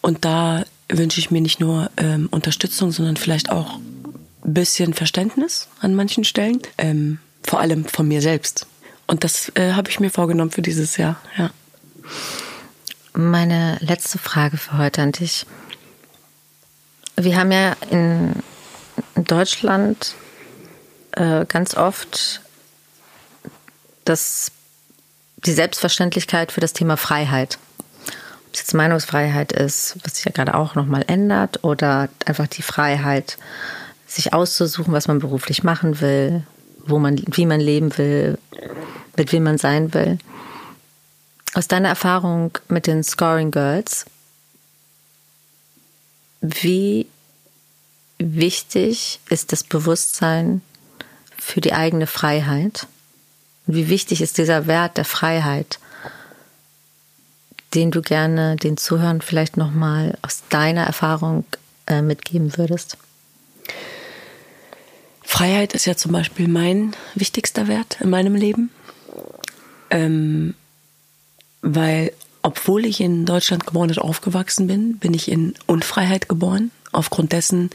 Und da wünsche ich mir nicht nur ähm, Unterstützung, sondern vielleicht auch ein bisschen Verständnis an manchen Stellen. Ähm, vor allem von mir selbst. Und das äh, habe ich mir vorgenommen für dieses Jahr, ja. Meine letzte Frage für heute an dich. Wir haben ja in Deutschland äh, ganz oft das, die Selbstverständlichkeit für das Thema Freiheit. Ob es jetzt Meinungsfreiheit ist, was sich ja gerade auch nochmal ändert, oder einfach die Freiheit, sich auszusuchen, was man beruflich machen will, wo man, wie man leben will, mit wem man sein will. Aus deiner Erfahrung mit den Scoring Girls, wie wichtig ist das Bewusstsein für die eigene Freiheit? Und wie wichtig ist dieser Wert der Freiheit, den du gerne den Zuhörern vielleicht nochmal aus deiner Erfahrung äh, mitgeben würdest? Freiheit ist ja zum Beispiel mein wichtigster Wert in meinem Leben. Ähm, weil, obwohl ich in Deutschland geboren und aufgewachsen bin, bin ich in Unfreiheit geboren. Aufgrund dessen,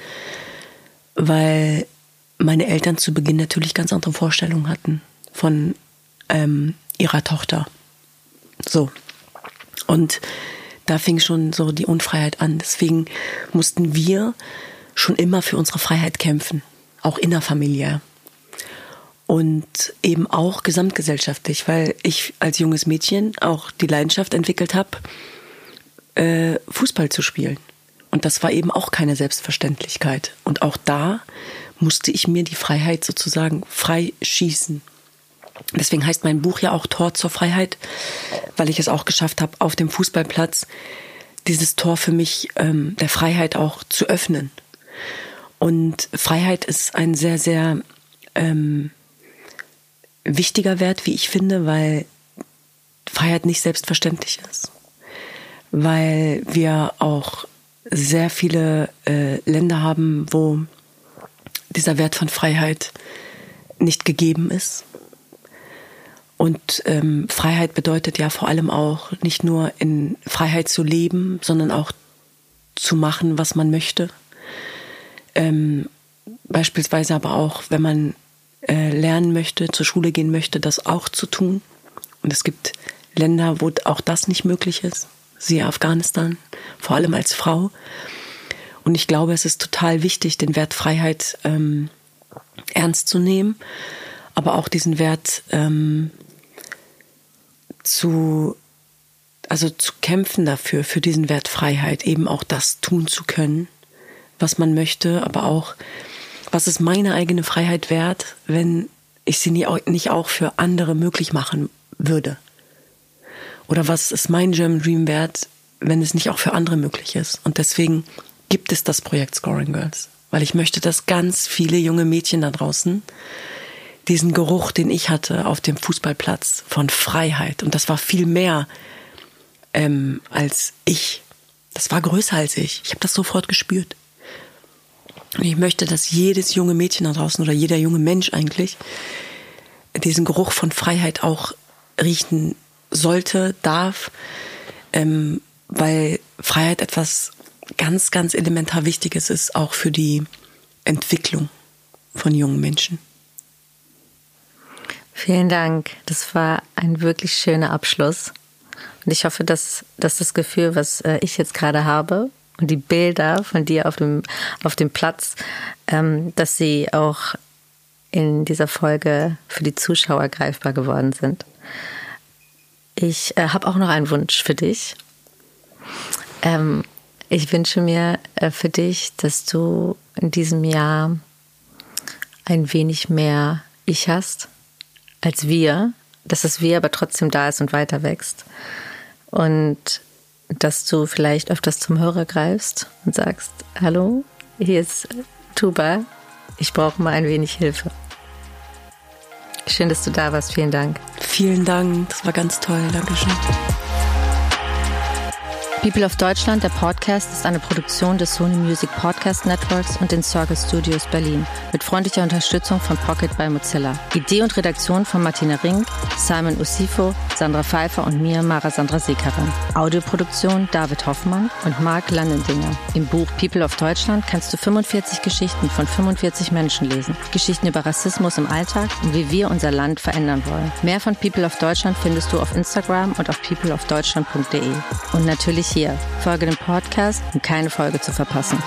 weil meine Eltern zu Beginn natürlich ganz andere Vorstellungen hatten von ähm, ihrer Tochter. So. Und da fing schon so die Unfreiheit an. Deswegen mussten wir schon immer für unsere Freiheit kämpfen, auch innerfamiliär. Und eben auch gesamtgesellschaftlich, weil ich als junges Mädchen auch die Leidenschaft entwickelt habe, äh, Fußball zu spielen. Und das war eben auch keine Selbstverständlichkeit. Und auch da musste ich mir die Freiheit sozusagen frei schießen. Deswegen heißt mein Buch ja auch Tor zur Freiheit, weil ich es auch geschafft habe, auf dem Fußballplatz dieses Tor für mich ähm, der Freiheit auch zu öffnen. Und Freiheit ist ein sehr, sehr ähm, wichtiger Wert, wie ich finde, weil Freiheit nicht selbstverständlich ist. Weil wir auch sehr viele äh, Länder haben, wo dieser Wert von Freiheit nicht gegeben ist. Und ähm, Freiheit bedeutet ja vor allem auch nicht nur in Freiheit zu leben, sondern auch zu machen, was man möchte. Ähm, beispielsweise aber auch, wenn man äh, lernen möchte, zur Schule gehen möchte, das auch zu tun. Und es gibt Länder, wo auch das nicht möglich ist, siehe Afghanistan, vor allem als Frau. Und ich glaube, es ist total wichtig, den Wert Freiheit ähm, ernst zu nehmen, aber auch diesen Wert ähm, zu, also zu kämpfen dafür, für diesen Wert Freiheit, eben auch das tun zu können, was man möchte, aber auch, was ist meine eigene Freiheit wert, wenn ich sie nicht auch für andere möglich machen würde? Oder was ist mein German Dream wert, wenn es nicht auch für andere möglich ist? Und deswegen gibt es das Projekt Scoring Girls, weil ich möchte, dass ganz viele junge Mädchen da draußen diesen Geruch, den ich hatte auf dem Fußballplatz von Freiheit, und das war viel mehr ähm, als ich, das war größer als ich. Ich habe das sofort gespürt. Und ich möchte, dass jedes junge Mädchen da draußen oder jeder junge Mensch eigentlich diesen Geruch von Freiheit auch riechen sollte, darf, ähm, weil Freiheit etwas ganz, ganz elementar Wichtiges ist, auch für die Entwicklung von jungen Menschen. Vielen Dank. Das war ein wirklich schöner Abschluss. Und ich hoffe, dass, dass das Gefühl, was äh, ich jetzt gerade habe und die Bilder von dir auf dem, auf dem Platz, ähm, dass sie auch in dieser Folge für die Zuschauer greifbar geworden sind. Ich äh, habe auch noch einen Wunsch für dich. Ähm, ich wünsche mir äh, für dich, dass du in diesem Jahr ein wenig mehr Ich hast als wir, dass das Wir aber trotzdem da ist und weiter wächst. Und dass du vielleicht öfters zum Hörer greifst und sagst, hallo, hier ist Tuba. Ich brauche mal ein wenig Hilfe. Schön, dass du da warst. Vielen Dank. Vielen Dank. Das war ganz toll. Dankeschön. People of Deutschland, der Podcast, ist eine Produktion des Sony Music Podcast Networks und den Circle Studios Berlin mit freundlicher Unterstützung von Pocket by Mozilla. Idee und Redaktion von Martina Rink, Simon Usifo, Sandra Pfeiffer und mir, Mara Sandra Sekarin. Audioproduktion David Hoffmann und Marc Landendinger. Im Buch People of Deutschland kannst du 45 Geschichten von 45 Menschen lesen. Geschichten über Rassismus im Alltag und wie wir unser Land verändern wollen. Mehr von People of Deutschland findest du auf Instagram und auf peopleofdeutschland.de. Und natürlich hier. Folge dem Podcast, um keine Folge zu verpassen.